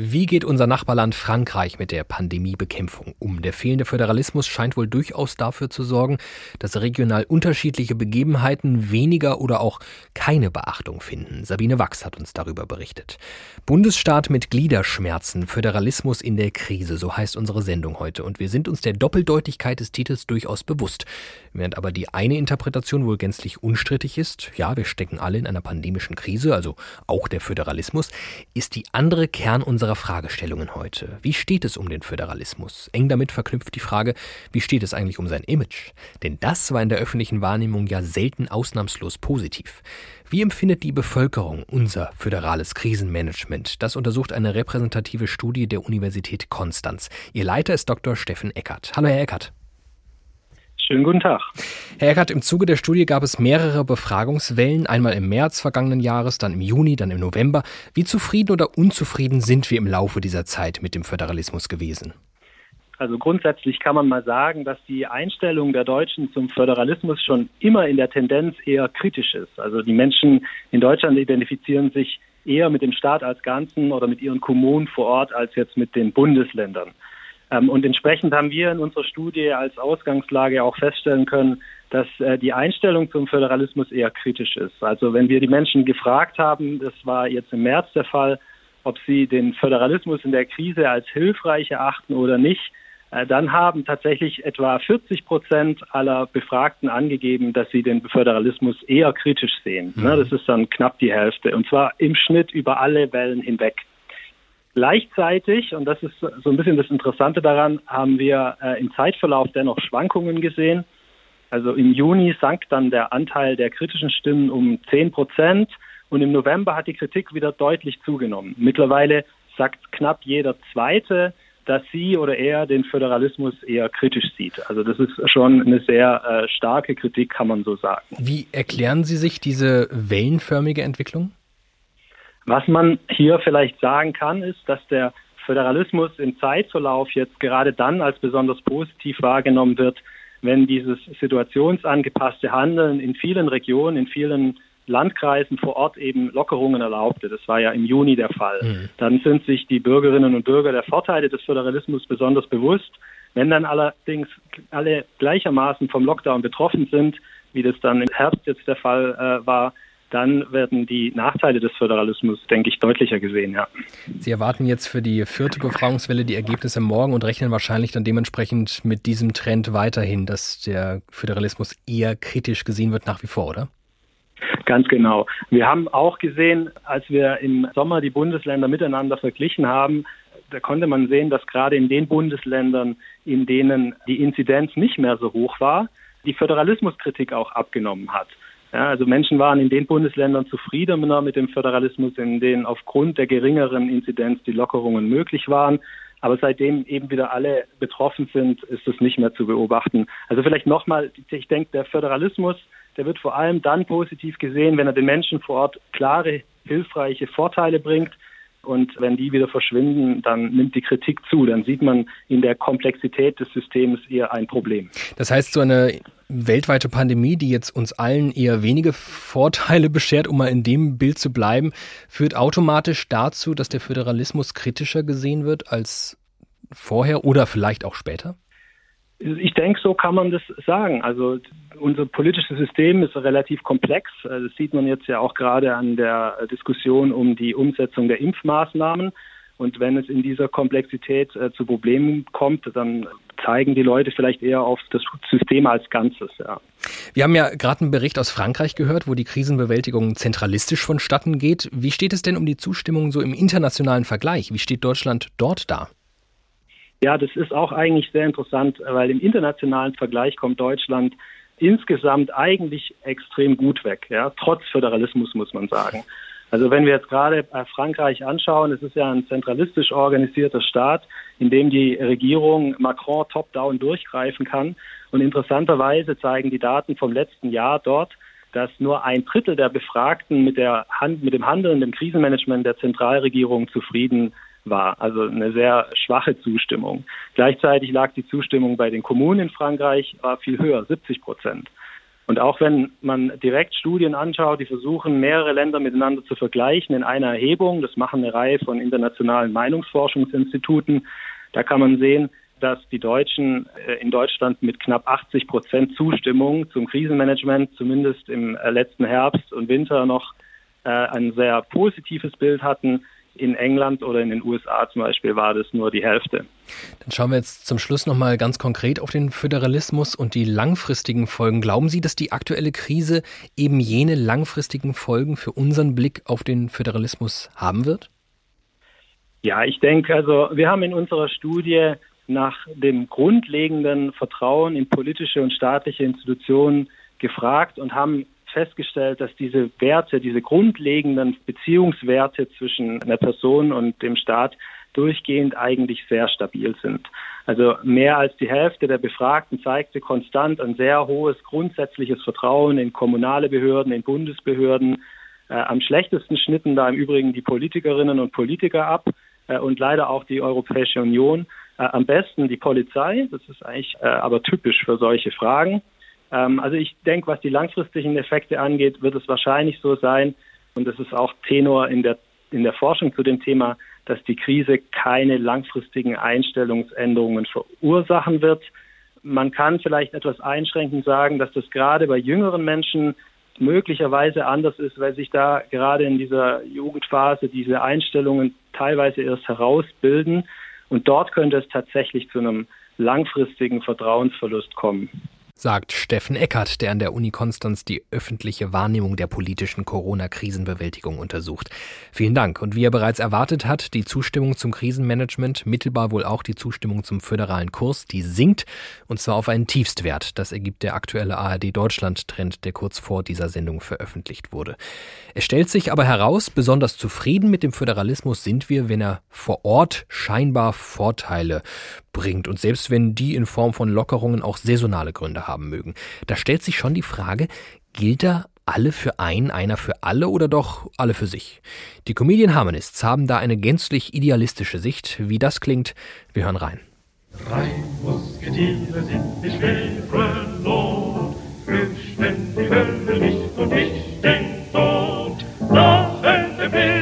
Wie geht unser Nachbarland Frankreich mit der Pandemiebekämpfung um? Der fehlende Föderalismus scheint wohl durchaus dafür zu sorgen, dass regional unterschiedliche Begebenheiten weniger oder auch keine Beachtung finden. Sabine Wachs hat uns darüber berichtet. Bundesstaat mit Gliederschmerzen, Föderalismus in der Krise, so heißt unsere Sendung heute. Und wir sind uns der Doppeldeutigkeit des Titels durchaus bewusst. Während aber die eine Interpretation wohl gänzlich unstrittig ist, ja, wir stecken alle in einer pandemischen Krise, also auch der Föderalismus, ist die andere Kern unserer unserer Fragestellungen heute. Wie steht es um den Föderalismus? Eng damit verknüpft die Frage, wie steht es eigentlich um sein Image? Denn das war in der öffentlichen Wahrnehmung ja selten ausnahmslos positiv. Wie empfindet die Bevölkerung unser föderales Krisenmanagement? Das untersucht eine repräsentative Studie der Universität Konstanz. Ihr Leiter ist Dr. Steffen Eckert. Hallo, Herr Eckert. Schönen guten Tag. Herr Eckert, im Zuge der Studie gab es mehrere Befragungswellen, einmal im März vergangenen Jahres, dann im Juni, dann im November. Wie zufrieden oder unzufrieden sind wir im Laufe dieser Zeit mit dem Föderalismus gewesen? Also grundsätzlich kann man mal sagen, dass die Einstellung der Deutschen zum Föderalismus schon immer in der Tendenz eher kritisch ist. Also die Menschen in Deutschland identifizieren sich eher mit dem Staat als Ganzen oder mit ihren Kommunen vor Ort als jetzt mit den Bundesländern. Ähm, und entsprechend haben wir in unserer Studie als Ausgangslage auch feststellen können, dass äh, die Einstellung zum Föderalismus eher kritisch ist. Also wenn wir die Menschen gefragt haben, das war jetzt im März der Fall, ob sie den Föderalismus in der Krise als hilfreich erachten oder nicht, äh, dann haben tatsächlich etwa 40 Prozent aller Befragten angegeben, dass sie den Föderalismus eher kritisch sehen. Mhm. Das ist dann knapp die Hälfte. Und zwar im Schnitt über alle Wellen hinweg. Gleichzeitig, und das ist so ein bisschen das Interessante daran, haben wir äh, im Zeitverlauf dennoch Schwankungen gesehen. Also im Juni sank dann der Anteil der kritischen Stimmen um 10 Prozent und im November hat die Kritik wieder deutlich zugenommen. Mittlerweile sagt knapp jeder Zweite, dass sie oder er den Föderalismus eher kritisch sieht. Also das ist schon eine sehr äh, starke Kritik, kann man so sagen. Wie erklären Sie sich diese wellenförmige Entwicklung? Was man hier vielleicht sagen kann, ist, dass der Föderalismus im Zeitverlauf jetzt gerade dann als besonders positiv wahrgenommen wird, wenn dieses situationsangepasste Handeln in vielen Regionen, in vielen Landkreisen vor Ort eben Lockerungen erlaubte. Das war ja im Juni der Fall. Mhm. Dann sind sich die Bürgerinnen und Bürger der Vorteile des Föderalismus besonders bewusst. Wenn dann allerdings alle gleichermaßen vom Lockdown betroffen sind, wie das dann im Herbst jetzt der Fall äh, war, dann werden die Nachteile des Föderalismus, denke ich, deutlicher gesehen, ja. Sie erwarten jetzt für die vierte Befragungswelle die Ergebnisse morgen und rechnen wahrscheinlich dann dementsprechend mit diesem Trend weiterhin, dass der Föderalismus eher kritisch gesehen wird nach wie vor, oder? Ganz genau. Wir haben auch gesehen, als wir im Sommer die Bundesländer miteinander verglichen haben, da konnte man sehen, dass gerade in den Bundesländern, in denen die Inzidenz nicht mehr so hoch war, die Föderalismuskritik auch abgenommen hat. Ja, also Menschen waren in den Bundesländern zufriedener mit dem Föderalismus, in denen aufgrund der geringeren Inzidenz die Lockerungen möglich waren. Aber seitdem eben wieder alle betroffen sind, ist das nicht mehr zu beobachten. Also vielleicht nochmal, ich denke, der Föderalismus, der wird vor allem dann positiv gesehen, wenn er den Menschen vor Ort klare, hilfreiche Vorteile bringt. Und wenn die wieder verschwinden, dann nimmt die Kritik zu. Dann sieht man in der Komplexität des Systems eher ein Problem. Das heißt, so eine weltweite Pandemie, die jetzt uns allen eher wenige Vorteile beschert, um mal in dem Bild zu bleiben, führt automatisch dazu, dass der Föderalismus kritischer gesehen wird als vorher oder vielleicht auch später? Ich denke, so kann man das sagen. Also unser politisches System ist relativ komplex. Das sieht man jetzt ja auch gerade an der Diskussion um die Umsetzung der Impfmaßnahmen. Und wenn es in dieser Komplexität äh, zu Problemen kommt, dann zeigen die Leute vielleicht eher auf das System als Ganzes. Ja. Wir haben ja gerade einen Bericht aus Frankreich gehört, wo die Krisenbewältigung zentralistisch vonstatten geht. Wie steht es denn um die Zustimmung so im internationalen Vergleich? Wie steht Deutschland dort da? Ja, das ist auch eigentlich sehr interessant, weil im internationalen Vergleich kommt Deutschland insgesamt eigentlich extrem gut weg, ja, trotz Föderalismus muss man sagen. Also wenn wir jetzt gerade Frankreich anschauen, es ist ja ein zentralistisch organisierter Staat, in dem die Regierung Macron top-down durchgreifen kann. Und interessanterweise zeigen die Daten vom letzten Jahr dort, dass nur ein Drittel der Befragten mit, der Hand, mit dem Handeln, dem Krisenmanagement der Zentralregierung zufrieden war. Also eine sehr schwache Zustimmung. Gleichzeitig lag die Zustimmung bei den Kommunen in Frankreich war viel höher, 70 Prozent. Und auch wenn man direkt Studien anschaut, die versuchen, mehrere Länder miteinander zu vergleichen in einer Erhebung, das machen eine Reihe von internationalen Meinungsforschungsinstituten, da kann man sehen, dass die Deutschen äh, in Deutschland mit knapp 80 Prozent Zustimmung zum Krisenmanagement zumindest im äh, letzten Herbst und Winter noch äh, ein sehr positives Bild hatten. In England oder in den USA zum Beispiel war das nur die Hälfte. Dann schauen wir jetzt zum Schluss nochmal ganz konkret auf den Föderalismus und die langfristigen Folgen. Glauben Sie, dass die aktuelle Krise eben jene langfristigen Folgen für unseren Blick auf den Föderalismus haben wird? Ja, ich denke, also wir haben in unserer Studie nach dem grundlegenden Vertrauen in politische und staatliche Institutionen gefragt und haben festgestellt, dass diese Werte, diese grundlegenden Beziehungswerte zwischen einer Person und dem Staat durchgehend eigentlich sehr stabil sind. Also mehr als die Hälfte der Befragten zeigte konstant ein sehr hohes grundsätzliches Vertrauen in kommunale Behörden, in Bundesbehörden. Äh, am schlechtesten schnitten da im Übrigen die Politikerinnen und Politiker ab äh, und leider auch die Europäische Union. Äh, am besten die Polizei, das ist eigentlich äh, aber typisch für solche Fragen. Ähm, also ich denke, was die langfristigen Effekte angeht, wird es wahrscheinlich so sein, und das ist auch Tenor in der, in der Forschung zu dem Thema, dass die Krise keine langfristigen Einstellungsänderungen verursachen wird. Man kann vielleicht etwas einschränkend sagen, dass das gerade bei jüngeren Menschen möglicherweise anders ist, weil sich da gerade in dieser Jugendphase diese Einstellungen teilweise erst herausbilden. Und dort könnte es tatsächlich zu einem langfristigen Vertrauensverlust kommen sagt Steffen Eckert, der an der Uni Konstanz die öffentliche Wahrnehmung der politischen Corona-Krisenbewältigung untersucht. Vielen Dank. Und wie er bereits erwartet hat, die Zustimmung zum Krisenmanagement, mittelbar wohl auch die Zustimmung zum föderalen Kurs, die sinkt, und zwar auf einen Tiefstwert. Das ergibt der aktuelle ARD Deutschland-Trend, der kurz vor dieser Sendung veröffentlicht wurde. Es stellt sich aber heraus, besonders zufrieden mit dem Föderalismus sind wir, wenn er vor Ort scheinbar Vorteile bringt und selbst wenn die in Form von Lockerungen auch saisonale Gründe haben mögen. Da stellt sich schon die Frage, gilt da alle für einen, einer für alle oder doch alle für sich? Die Comedian Harmonists haben da eine gänzlich idealistische Sicht. Wie das klingt, wir hören rein. Drei Musketiere sind die schwere Not, fürchten die Hölle nicht und ich den Tod. Lachen der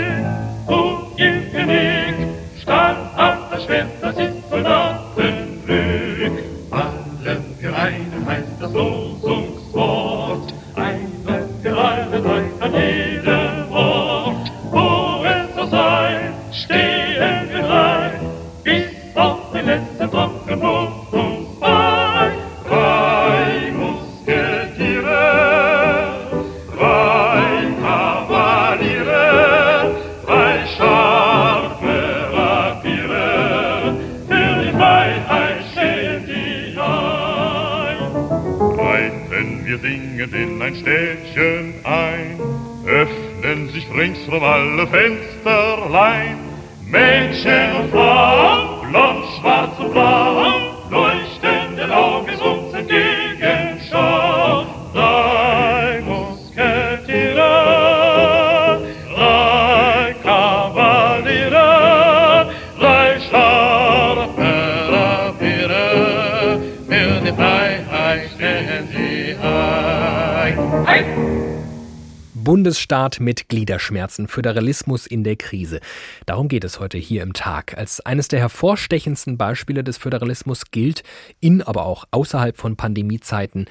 ringsrum alle Fensterlein. Mädchen und Frauen, blond, schwarz und blau, Bundesstaat mit Gliederschmerzen, Föderalismus in der Krise. Darum geht es heute hier im Tag. Als eines der hervorstechendsten Beispiele des Föderalismus gilt, in aber auch außerhalb von Pandemiezeiten,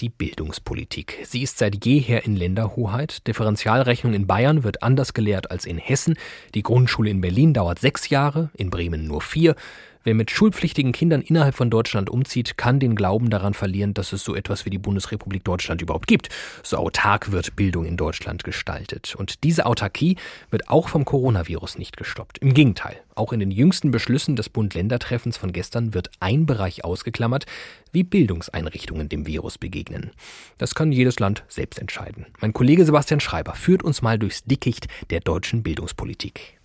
die Bildungspolitik. Sie ist seit jeher in Länderhoheit. Differentialrechnung in Bayern wird anders gelehrt als in Hessen. Die Grundschule in Berlin dauert sechs Jahre, in Bremen nur vier. Wer mit schulpflichtigen Kindern innerhalb von Deutschland umzieht, kann den Glauben daran verlieren, dass es so etwas wie die Bundesrepublik Deutschland überhaupt gibt. So autark wird Bildung in Deutschland gestaltet. Und diese Autarkie wird auch vom Coronavirus nicht gestoppt. Im Gegenteil, auch in den jüngsten Beschlüssen des Bund-Länder-Treffens von gestern wird ein Bereich ausgeklammert, wie Bildungseinrichtungen dem Virus begegnen. Das kann jedes Land selbst entscheiden. Mein Kollege Sebastian Schreiber führt uns mal durchs Dickicht der deutschen Bildungspolitik.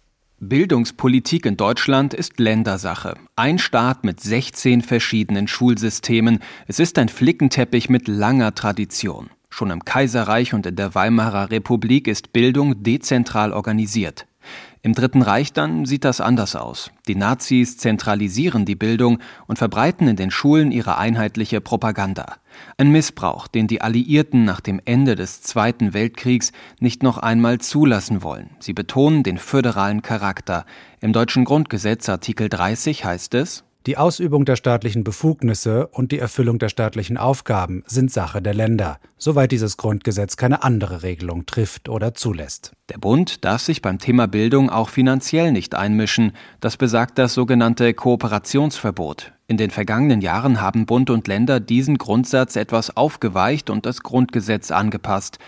Bildungspolitik in Deutschland ist Ländersache. Ein Staat mit 16 verschiedenen Schulsystemen. Es ist ein Flickenteppich mit langer Tradition. Schon im Kaiserreich und in der Weimarer Republik ist Bildung dezentral organisiert. Im Dritten Reich dann sieht das anders aus. Die Nazis zentralisieren die Bildung und verbreiten in den Schulen ihre einheitliche Propaganda. Ein Missbrauch, den die Alliierten nach dem Ende des Zweiten Weltkriegs nicht noch einmal zulassen wollen. Sie betonen den föderalen Charakter. Im deutschen Grundgesetz Artikel 30 heißt es die Ausübung der staatlichen Befugnisse und die Erfüllung der staatlichen Aufgaben sind Sache der Länder, soweit dieses Grundgesetz keine andere Regelung trifft oder zulässt. Der Bund darf sich beim Thema Bildung auch finanziell nicht einmischen. Das besagt das sogenannte Kooperationsverbot. In den vergangenen Jahren haben Bund und Länder diesen Grundsatz etwas aufgeweicht und das Grundgesetz angepasst.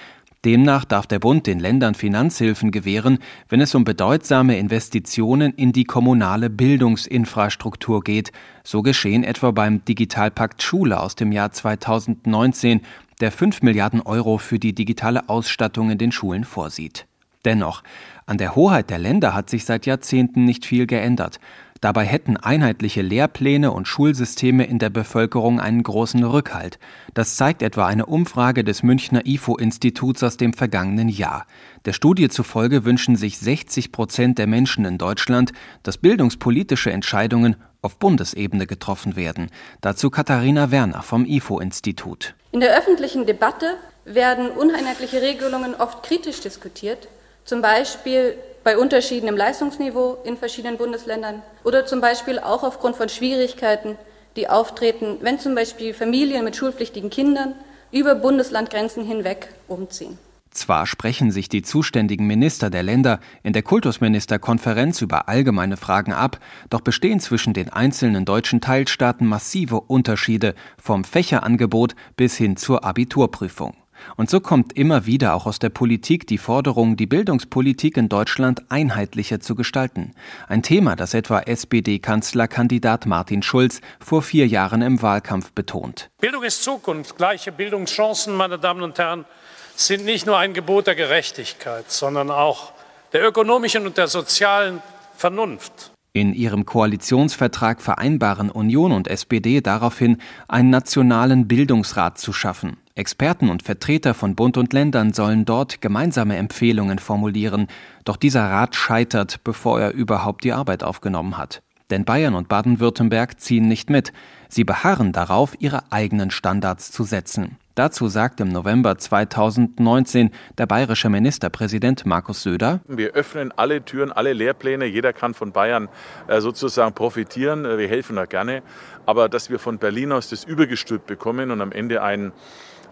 Demnach darf der Bund den Ländern Finanzhilfen gewähren, wenn es um bedeutsame Investitionen in die kommunale Bildungsinfrastruktur geht. So geschehen etwa beim Digitalpakt Schule aus dem Jahr 2019, der 5 Milliarden Euro für die digitale Ausstattung in den Schulen vorsieht. Dennoch, an der Hoheit der Länder hat sich seit Jahrzehnten nicht viel geändert. Dabei hätten einheitliche Lehrpläne und Schulsysteme in der Bevölkerung einen großen Rückhalt. Das zeigt etwa eine Umfrage des Münchner IFO-Instituts aus dem vergangenen Jahr. Der Studie zufolge wünschen sich 60 Prozent der Menschen in Deutschland, dass bildungspolitische Entscheidungen auf Bundesebene getroffen werden. Dazu Katharina Werner vom IFO-Institut. In der öffentlichen Debatte werden uneinheitliche Regelungen oft kritisch diskutiert, zum Beispiel bei Unterschieden im Leistungsniveau in verschiedenen Bundesländern oder zum Beispiel auch aufgrund von Schwierigkeiten, die auftreten, wenn zum Beispiel Familien mit schulpflichtigen Kindern über Bundeslandgrenzen hinweg umziehen. Zwar sprechen sich die zuständigen Minister der Länder in der Kultusministerkonferenz über allgemeine Fragen ab, doch bestehen zwischen den einzelnen deutschen Teilstaaten massive Unterschiede vom Fächerangebot bis hin zur Abiturprüfung. Und so kommt immer wieder auch aus der Politik die Forderung, die Bildungspolitik in Deutschland einheitlicher zu gestalten. Ein Thema, das etwa SPD-Kanzlerkandidat Martin Schulz vor vier Jahren im Wahlkampf betont. Bildung ist Zukunft. Gleiche Bildungschancen, meine Damen und Herren, sind nicht nur ein Gebot der Gerechtigkeit, sondern auch der ökonomischen und der sozialen Vernunft. In ihrem Koalitionsvertrag vereinbaren Union und SPD daraufhin, einen nationalen Bildungsrat zu schaffen. Experten und Vertreter von Bund und Ländern sollen dort gemeinsame Empfehlungen formulieren, doch dieser Rat scheitert, bevor er überhaupt die Arbeit aufgenommen hat. Denn Bayern und Baden-Württemberg ziehen nicht mit. Sie beharren darauf, ihre eigenen Standards zu setzen. Dazu sagt im November 2019 der bayerische Ministerpräsident Markus Söder, Wir öffnen alle Türen, alle Lehrpläne. Jeder kann von Bayern äh, sozusagen profitieren. Wir helfen da gerne. Aber dass wir von Berlin aus das übergestülpt bekommen und am Ende ein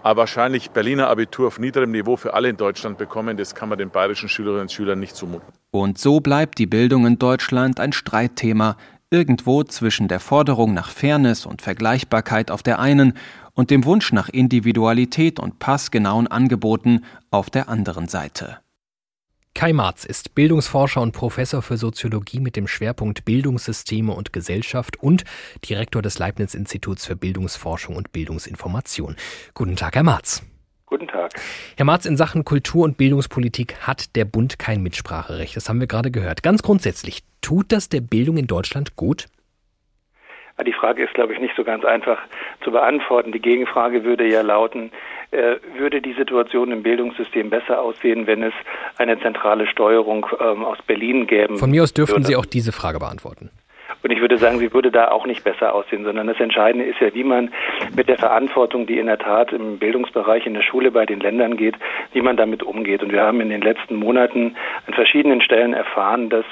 aber wahrscheinlich Berliner Abitur auf niederem Niveau für alle in Deutschland bekommen, das kann man den bayerischen Schülerinnen und Schülern nicht zumuten. Und so bleibt die Bildung in Deutschland ein Streitthema, irgendwo zwischen der Forderung nach Fairness und Vergleichbarkeit auf der einen und dem Wunsch nach Individualität und passgenauen Angeboten auf der anderen Seite. Kai Marz ist Bildungsforscher und Professor für Soziologie mit dem Schwerpunkt Bildungssysteme und Gesellschaft und Direktor des Leibniz-Instituts für Bildungsforschung und Bildungsinformation. Guten Tag, Herr Marz. Guten Tag. Herr Marz, in Sachen Kultur- und Bildungspolitik hat der Bund kein Mitspracherecht. Das haben wir gerade gehört. Ganz grundsätzlich, tut das der Bildung in Deutschland gut? Die Frage ist, glaube ich, nicht so ganz einfach zu beantworten. Die Gegenfrage würde ja lauten, äh, würde die Situation im Bildungssystem besser aussehen, wenn es eine zentrale Steuerung ähm, aus Berlin gäbe? Von mir aus dürften würde. Sie auch diese Frage beantworten. Und ich würde sagen, sie würde da auch nicht besser aussehen, sondern das Entscheidende ist ja, wie man mit der Verantwortung, die in der Tat im Bildungsbereich in der Schule bei den Ländern geht, wie man damit umgeht. Und wir haben in den letzten Monaten an verschiedenen Stellen erfahren, dass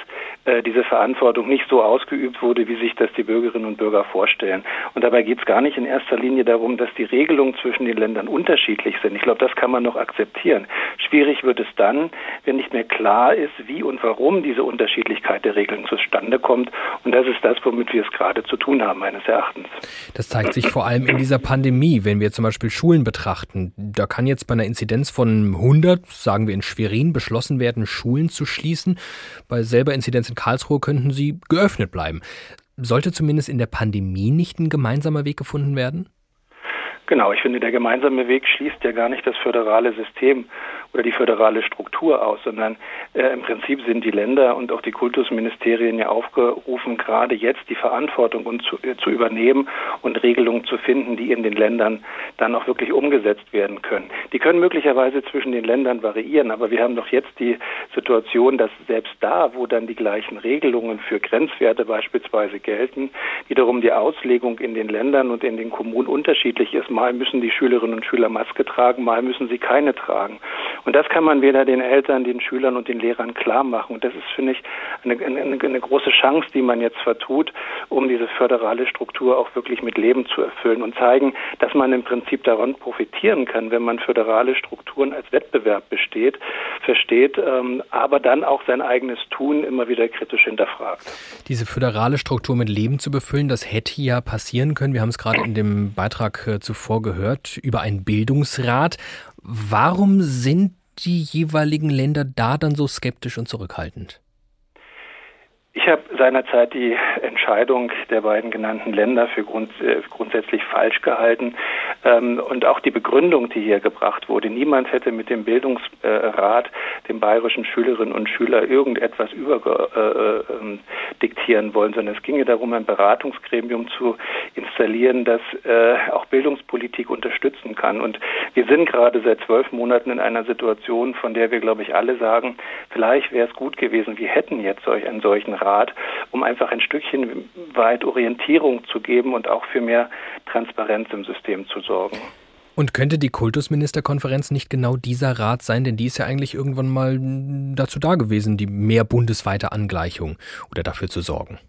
diese Verantwortung nicht so ausgeübt wurde, wie sich das die Bürgerinnen und Bürger vorstellen. Und dabei geht es gar nicht in erster Linie darum, dass die Regelungen zwischen den Ländern unterschiedlich sind. Ich glaube, das kann man noch akzeptieren. Schwierig wird es dann, wenn nicht mehr klar ist, wie und warum diese Unterschiedlichkeit der Regeln zustande kommt. Und das ist das, womit wir es gerade zu tun haben, meines Erachtens. Das zeigt sich vor allem in dieser Pandemie, wenn wir zum Beispiel Schulen betrachten. Da kann jetzt bei einer Inzidenz von 100, sagen wir in Schwerin, beschlossen werden, Schulen zu schließen. Bei selber Inzidenz in Karlsruhe könnten sie geöffnet bleiben. Sollte zumindest in der Pandemie nicht ein gemeinsamer Weg gefunden werden? Genau, ich finde, der gemeinsame Weg schließt ja gar nicht das föderale System oder die föderale Struktur aus, sondern äh, im Prinzip sind die Länder und auch die Kultusministerien ja aufgerufen, gerade jetzt die Verantwortung und zu, äh, zu übernehmen und Regelungen zu finden, die in den Ländern dann auch wirklich umgesetzt werden können. Die können möglicherweise zwischen den Ländern variieren, aber wir haben doch jetzt die Situation, dass selbst da, wo dann die gleichen Regelungen für Grenzwerte beispielsweise gelten, wiederum die Auslegung in den Ländern und in den Kommunen unterschiedlich ist. Mal müssen die Schülerinnen und Schüler Maske tragen, mal müssen sie keine tragen. Und das kann man weder den Eltern, den Schülern und den Lehrern klar machen. Und das ist, finde ich, eine, eine, eine große Chance, die man jetzt vertut, um diese föderale Struktur auch wirklich mit Leben zu erfüllen und zeigen, dass man im Prinzip daran profitieren kann, wenn man föderale Strukturen als Wettbewerb besteht, versteht, ähm, aber dann auch sein eigenes Tun immer wieder kritisch hinterfragt. Diese föderale Struktur mit Leben zu befüllen, das hätte ja passieren können. Wir haben es gerade in dem Beitrag äh, zuvor gehört über einen Bildungsrat. Warum sind die jeweiligen Länder da dann so skeptisch und zurückhaltend? Ich habe seinerzeit die Entscheidung der beiden genannten Länder für grund, äh, grundsätzlich falsch gehalten ähm, und auch die Begründung, die hier gebracht wurde. Niemand hätte mit dem Bildungsrat äh, den bayerischen Schülerinnen und Schülern irgendetwas überdiktieren äh, ähm, wollen, sondern es ginge darum, ein Beratungsgremium zu installieren, das äh, auch Bildungspolitik unterstützen kann. Und wir sind gerade seit zwölf Monaten in einer Situation, von der wir, glaube ich, alle sagen, vielleicht wäre es gut gewesen, wir hätten jetzt solch einen solchen Rat, um einfach ein Stückchen weit Orientierung zu geben und auch für mehr Transparenz im System zu sorgen. Und könnte die Kultusministerkonferenz nicht genau dieser Rat sein? Denn die ist ja eigentlich irgendwann mal dazu da gewesen, die mehr bundesweite Angleichung oder dafür zu sorgen.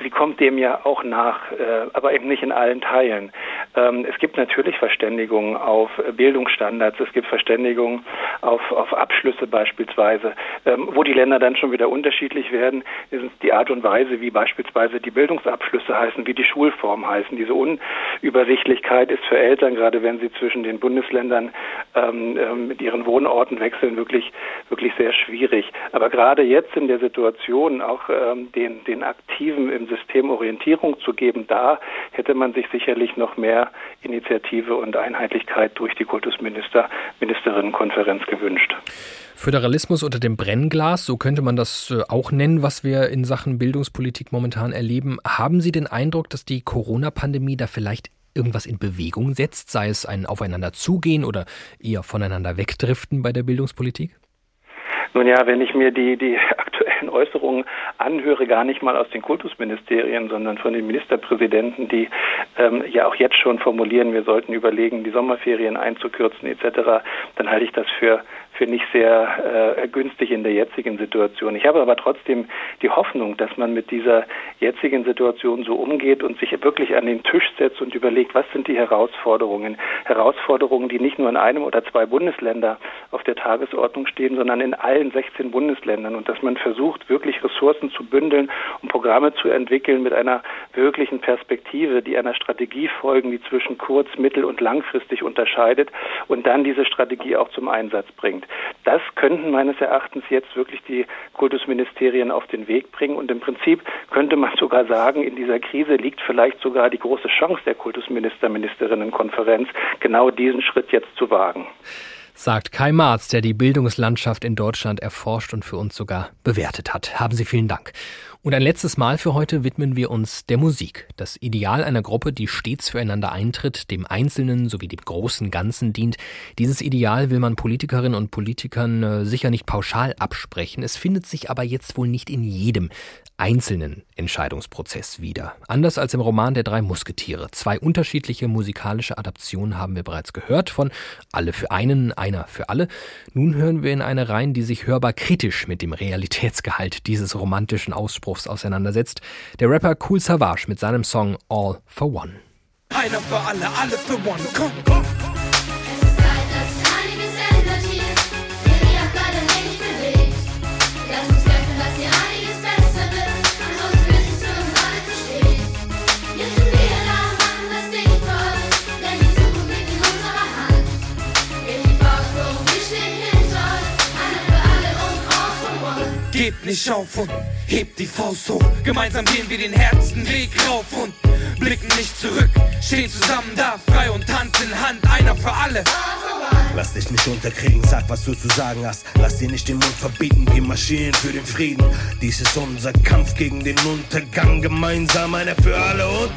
Sie kommt dem ja auch nach, äh, aber eben nicht in allen Teilen. Ähm, es gibt natürlich Verständigungen auf Bildungsstandards, es gibt Verständigungen auf, auf Abschlüsse beispielsweise. Ähm, wo die Länder dann schon wieder unterschiedlich werden, ist die Art und Weise, wie beispielsweise die Bildungsabschlüsse heißen, wie die Schulformen heißen. Diese Unübersichtlichkeit ist für Eltern, gerade wenn sie zwischen den Bundesländern ähm, mit ihren Wohnorten wechseln, wirklich, wirklich sehr schwierig. Aber gerade jetzt in der Situation, auch den, den Aktiven im System Orientierung zu geben, da hätte man sich sicherlich noch mehr Initiative und Einheitlichkeit durch die Kultusminister, Ministerinnenkonferenz gewünscht. Föderalismus unter dem Brennglas, so könnte man das äh, auch nennen, was wir in Sachen Bildungspolitik momentan erleben. Haben Sie den Eindruck, dass die Corona-Pandemie da vielleicht irgendwas in Bewegung setzt, sei es ein Aufeinander zugehen oder eher voneinander wegdriften bei der Bildungspolitik? Nun ja, wenn ich mir die, die aktuellen Äußerungen anhöre, gar nicht mal aus den Kultusministerien, sondern von den Ministerpräsidenten, die ähm, ja auch jetzt schon formulieren, wir sollten überlegen, die Sommerferien einzukürzen etc., dann halte ich das für für nicht sehr äh, günstig in der jetzigen Situation. Ich habe aber trotzdem die Hoffnung, dass man mit dieser jetzigen Situation so umgeht und sich wirklich an den Tisch setzt und überlegt, was sind die Herausforderungen? Herausforderungen, die nicht nur in einem oder zwei Bundesländer auf der Tagesordnung stehen, sondern in allen 16 Bundesländern und dass man versucht, wirklich Ressourcen zu bündeln und Programme zu entwickeln mit einer wirklichen Perspektive, die einer Strategie folgen, die zwischen kurz-, mittel- und langfristig unterscheidet und dann diese Strategie auch zum Einsatz bringt bringt. Das könnten meines Erachtens jetzt wirklich die Kultusministerien auf den Weg bringen. Und im Prinzip könnte man sogar sagen, in dieser Krise liegt vielleicht sogar die große Chance der Kultusminister, Ministerinnenkonferenz, genau diesen Schritt jetzt zu wagen sagt Kai Marz, der die Bildungslandschaft in Deutschland erforscht und für uns sogar bewertet hat. Haben Sie vielen Dank. Und ein letztes Mal für heute widmen wir uns der Musik. Das Ideal einer Gruppe, die stets füreinander eintritt, dem Einzelnen sowie dem großen Ganzen dient. Dieses Ideal will man Politikerinnen und Politikern äh, sicher nicht pauschal absprechen. Es findet sich aber jetzt wohl nicht in jedem einzelnen Entscheidungsprozess wieder. Anders als im Roman Der drei Musketiere. Zwei unterschiedliche musikalische Adaptionen haben wir bereits gehört von Alle für einen, einer für alle. Nun hören wir in eine rein, die sich hörbar kritisch mit dem Realitätsgehalt dieses romantischen Ausspruchs auseinandersetzt. Der Rapper Cool Savage mit seinem Song All for One. Einer für alle, alle für one. Komm, komm. Gebt nicht auf und hebt die Faust hoch. Gemeinsam gehen wir den härtesten Weg rauf und blicken nicht zurück. Stehen zusammen da, frei und Hand in Hand, einer für alle. Lass dich nicht unterkriegen, sag, was du zu sagen hast. Lass dir nicht den Mund verbieten, wir marschieren für den Frieden. Dies ist unser Kampf gegen den Untergang, gemeinsam einer für alle und.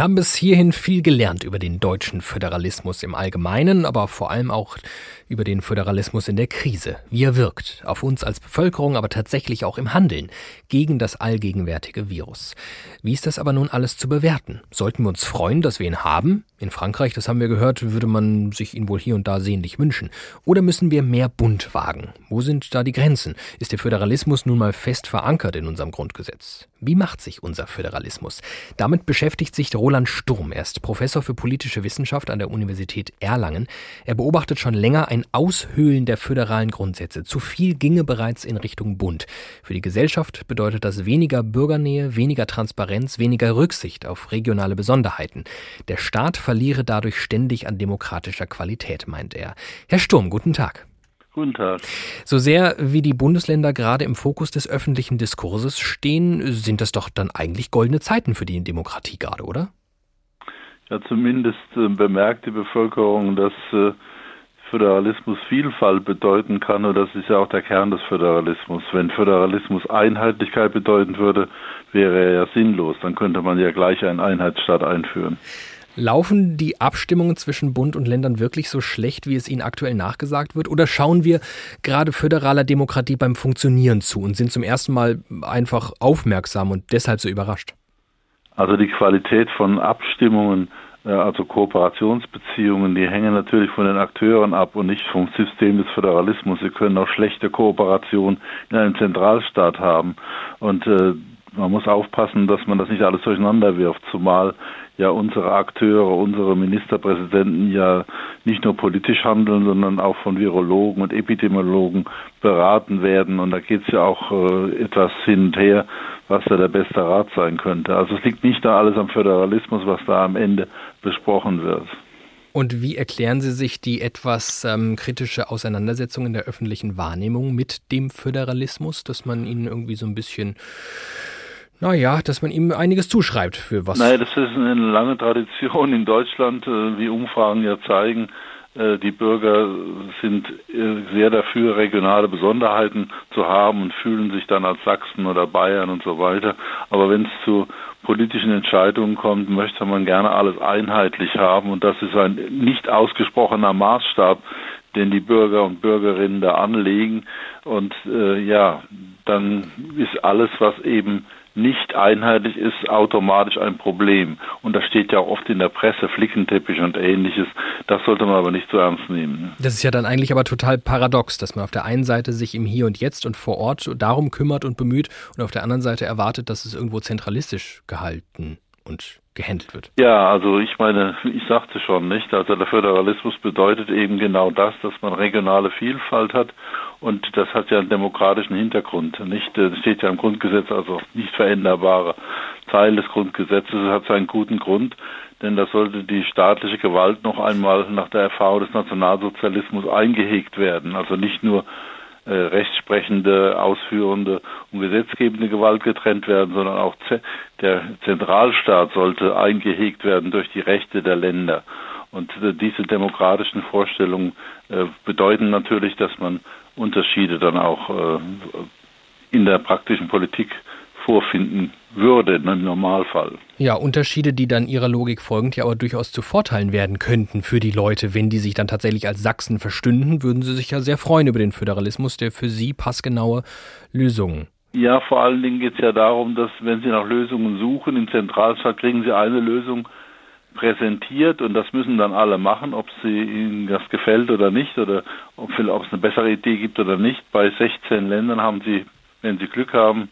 Wir haben bis hierhin viel gelernt über den deutschen Föderalismus im Allgemeinen, aber vor allem auch über den Föderalismus in der Krise, wie er wirkt, auf uns als Bevölkerung, aber tatsächlich auch im Handeln gegen das allgegenwärtige Virus. Wie ist das aber nun alles zu bewerten? Sollten wir uns freuen, dass wir ihn haben? In Frankreich, das haben wir gehört, würde man sich ihn wohl hier und da sehnlich wünschen. Oder müssen wir mehr Bund wagen? Wo sind da die Grenzen? Ist der Föderalismus nun mal fest verankert in unserem Grundgesetz? Wie macht sich unser Föderalismus? Damit beschäftigt sich Roland Sturm. Er ist Professor für politische Wissenschaft an der Universität Erlangen. Er beobachtet schon länger ein Aushöhlen der föderalen Grundsätze. Zu viel ginge bereits in Richtung Bund. Für die Gesellschaft bedeutet das weniger Bürgernähe, weniger Transparenz, weniger Rücksicht auf regionale Besonderheiten. Der Staat verliere dadurch ständig an demokratischer Qualität, meint er. Herr Sturm, guten Tag. Guten Tag. So sehr wie die Bundesländer gerade im Fokus des öffentlichen Diskurses stehen, sind das doch dann eigentlich goldene Zeiten für die Demokratie gerade, oder? Ja, zumindest äh, bemerkt die Bevölkerung, dass äh, Föderalismus Vielfalt bedeuten kann und das ist ja auch der Kern des Föderalismus. Wenn Föderalismus Einheitlichkeit bedeuten würde, wäre er ja sinnlos. Dann könnte man ja gleich einen Einheitsstaat einführen. Laufen die Abstimmungen zwischen Bund und Ländern wirklich so schlecht, wie es ihnen aktuell nachgesagt wird? Oder schauen wir gerade föderaler Demokratie beim Funktionieren zu und sind zum ersten Mal einfach aufmerksam und deshalb so überrascht? Also die Qualität von Abstimmungen also Kooperationsbeziehungen, die hängen natürlich von den Akteuren ab und nicht vom System des Föderalismus. Sie können auch schlechte Kooperation in einem Zentralstaat haben. Und äh, man muss aufpassen, dass man das nicht alles durcheinander wirft, zumal ja unsere Akteure, unsere Ministerpräsidenten ja nicht nur politisch handeln, sondern auch von Virologen und Epidemiologen beraten werden. Und da geht es ja auch äh, etwas hin und her, was da der beste Rat sein könnte. Also es liegt nicht da alles am Föderalismus, was da am Ende besprochen wird. Und wie erklären Sie sich die etwas ähm, kritische Auseinandersetzung in der öffentlichen Wahrnehmung mit dem Föderalismus, dass man ihnen irgendwie so ein bisschen, naja, dass man ihm einiges zuschreibt für was? Naja, das ist eine lange Tradition in Deutschland, äh, wie Umfragen ja zeigen. Äh, die Bürger sind äh, sehr dafür, regionale Besonderheiten zu haben und fühlen sich dann als Sachsen oder Bayern und so weiter. Aber wenn es zu politischen Entscheidungen kommt, möchte man gerne alles einheitlich haben und das ist ein nicht ausgesprochener Maßstab, den die Bürger und Bürgerinnen da anlegen. Und äh, ja, dann ist alles, was eben nicht einheitlich ist, automatisch ein Problem. Und das steht ja oft in der Presse, Flickenteppich und ähnliches. Das sollte man aber nicht so ernst nehmen. Das ist ja dann eigentlich aber total paradox, dass man auf der einen Seite sich im Hier und Jetzt und vor Ort darum kümmert und bemüht und auf der anderen Seite erwartet, dass es irgendwo zentralistisch gehalten und gehandelt wird. Ja, also ich meine, ich sagte schon, nicht? Also der Föderalismus bedeutet eben genau das, dass man regionale Vielfalt hat und das hat ja einen demokratischen Hintergrund. Nicht, das steht ja im Grundgesetz, also nicht veränderbarer Teil des Grundgesetzes, hat seinen guten Grund, denn da sollte die staatliche Gewalt noch einmal nach der Erfahrung des Nationalsozialismus eingehegt werden. Also nicht nur äh, rechtsprechende, ausführende und gesetzgebende Gewalt getrennt werden, sondern auch der Zentralstaat sollte eingehegt werden durch die Rechte der Länder. Und äh, diese demokratischen Vorstellungen äh, bedeuten natürlich, dass man Unterschiede dann auch äh, in der praktischen Politik vorfinden würde im Normalfall. Ja, Unterschiede, die dann ihrer Logik folgend ja aber durchaus zu Vorteilen werden könnten für die Leute. Wenn die sich dann tatsächlich als Sachsen verstünden, würden sie sich ja sehr freuen über den Föderalismus, der für sie passgenaue Lösungen ja, vor allen Dingen geht es ja darum, dass wenn Sie nach Lösungen suchen, im Zentralstaat kriegen Sie eine Lösung präsentiert und das müssen dann alle machen, ob sie ihnen das gefällt oder nicht oder ob, ob es eine bessere Idee gibt oder nicht. Bei 16 Ländern haben sie, wenn sie Glück haben,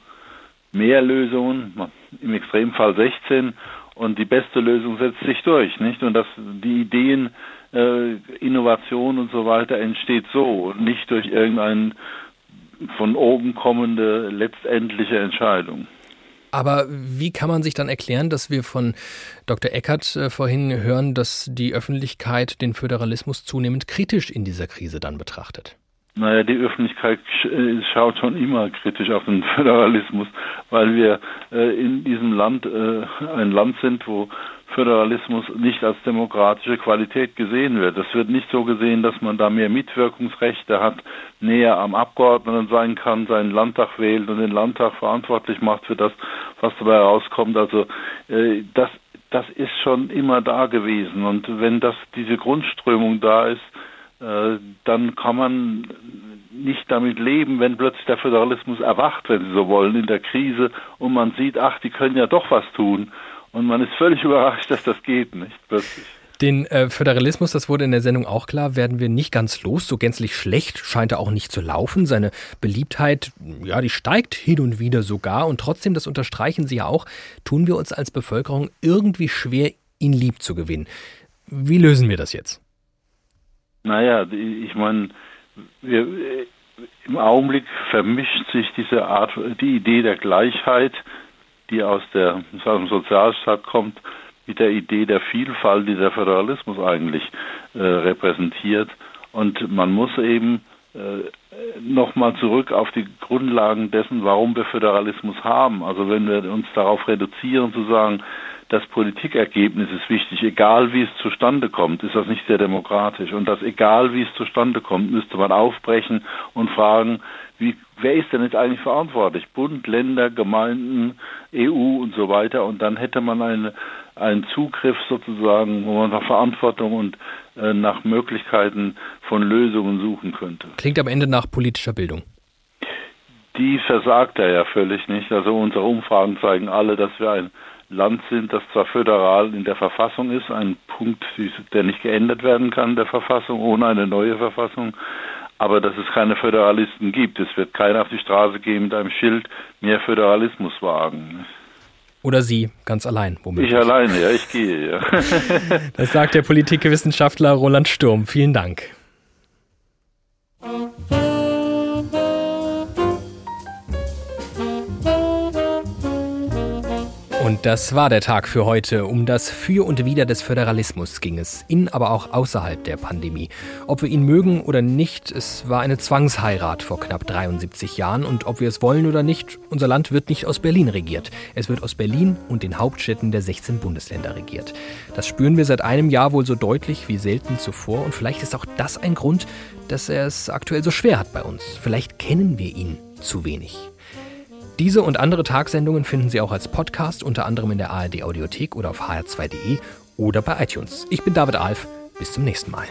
mehr Lösungen, im Extremfall 16 und die beste Lösung setzt sich durch, nicht? Und dass die Ideen, äh, Innovation und so weiter entsteht so und nicht durch irgendeine von oben kommende letztendliche Entscheidung. Aber wie kann man sich dann erklären, dass wir von Dr. Eckert äh, vorhin hören, dass die Öffentlichkeit den Föderalismus zunehmend kritisch in dieser Krise dann betrachtet? Naja, die Öffentlichkeit äh, schaut schon immer kritisch auf den Föderalismus, weil wir äh, in diesem Land äh, ein Land sind, wo Föderalismus nicht als demokratische Qualität gesehen wird. Es wird nicht so gesehen, dass man da mehr Mitwirkungsrechte hat, näher am Abgeordneten sein kann, seinen Landtag wählt und den Landtag verantwortlich macht für das, was dabei herauskommt. Also äh, das, das ist schon immer da gewesen. Und wenn das diese Grundströmung da ist, dann kann man nicht damit leben, wenn plötzlich der Föderalismus erwacht, wenn Sie so wollen, in der Krise und man sieht, ach, die können ja doch was tun. Und man ist völlig überrascht, dass das geht, nicht plötzlich. Den äh, Föderalismus, das wurde in der Sendung auch klar, werden wir nicht ganz los. So gänzlich schlecht scheint er auch nicht zu laufen. Seine Beliebtheit, ja, die steigt hin und wieder sogar. Und trotzdem, das unterstreichen Sie ja auch, tun wir uns als Bevölkerung irgendwie schwer, ihn lieb zu gewinnen. Wie lösen wir das jetzt? Naja, ich meine, im Augenblick vermischt sich diese Art, die Idee der Gleichheit, die aus, der, aus dem Sozialstaat kommt, mit der Idee der Vielfalt, die der Föderalismus eigentlich äh, repräsentiert. Und man muss eben äh, nochmal zurück auf die Grundlagen dessen, warum wir Föderalismus haben. Also wenn wir uns darauf reduzieren zu sagen, das Politikergebnis ist wichtig, egal wie es zustande kommt, ist das nicht sehr demokratisch. Und das egal wie es zustande kommt, müsste man aufbrechen und fragen, wie, wer ist denn jetzt eigentlich verantwortlich? Bund, Länder, Gemeinden, EU und so weiter. Und dann hätte man eine, einen Zugriff sozusagen, wo man nach Verantwortung und äh, nach Möglichkeiten von Lösungen suchen könnte. Klingt am Ende nach politischer Bildung. Die versagt er ja völlig nicht. Also unsere Umfragen zeigen alle, dass wir ein Land sind, das zwar föderal in der Verfassung ist, ein Punkt, der nicht geändert werden kann, der Verfassung, ohne eine neue Verfassung, aber dass es keine Föderalisten gibt. Es wird keiner auf die Straße gehen mit einem Schild, mehr Föderalismus wagen. Oder Sie, ganz allein, womöglich. Ich alleine, ja, ich gehe, ja. das sagt der Politikwissenschaftler Roland Sturm. Vielen Dank. Und das war der Tag für heute. Um das Für und Wider des Föderalismus ging es, in, aber auch außerhalb der Pandemie. Ob wir ihn mögen oder nicht, es war eine Zwangsheirat vor knapp 73 Jahren. Und ob wir es wollen oder nicht, unser Land wird nicht aus Berlin regiert. Es wird aus Berlin und den Hauptstädten der 16 Bundesländer regiert. Das spüren wir seit einem Jahr wohl so deutlich wie selten zuvor. Und vielleicht ist auch das ein Grund, dass er es aktuell so schwer hat bei uns. Vielleicht kennen wir ihn zu wenig. Diese und andere Tagsendungen finden Sie auch als Podcast, unter anderem in der ARD Audiothek oder auf hr2.de oder bei iTunes. Ich bin David Alf. Bis zum nächsten Mal.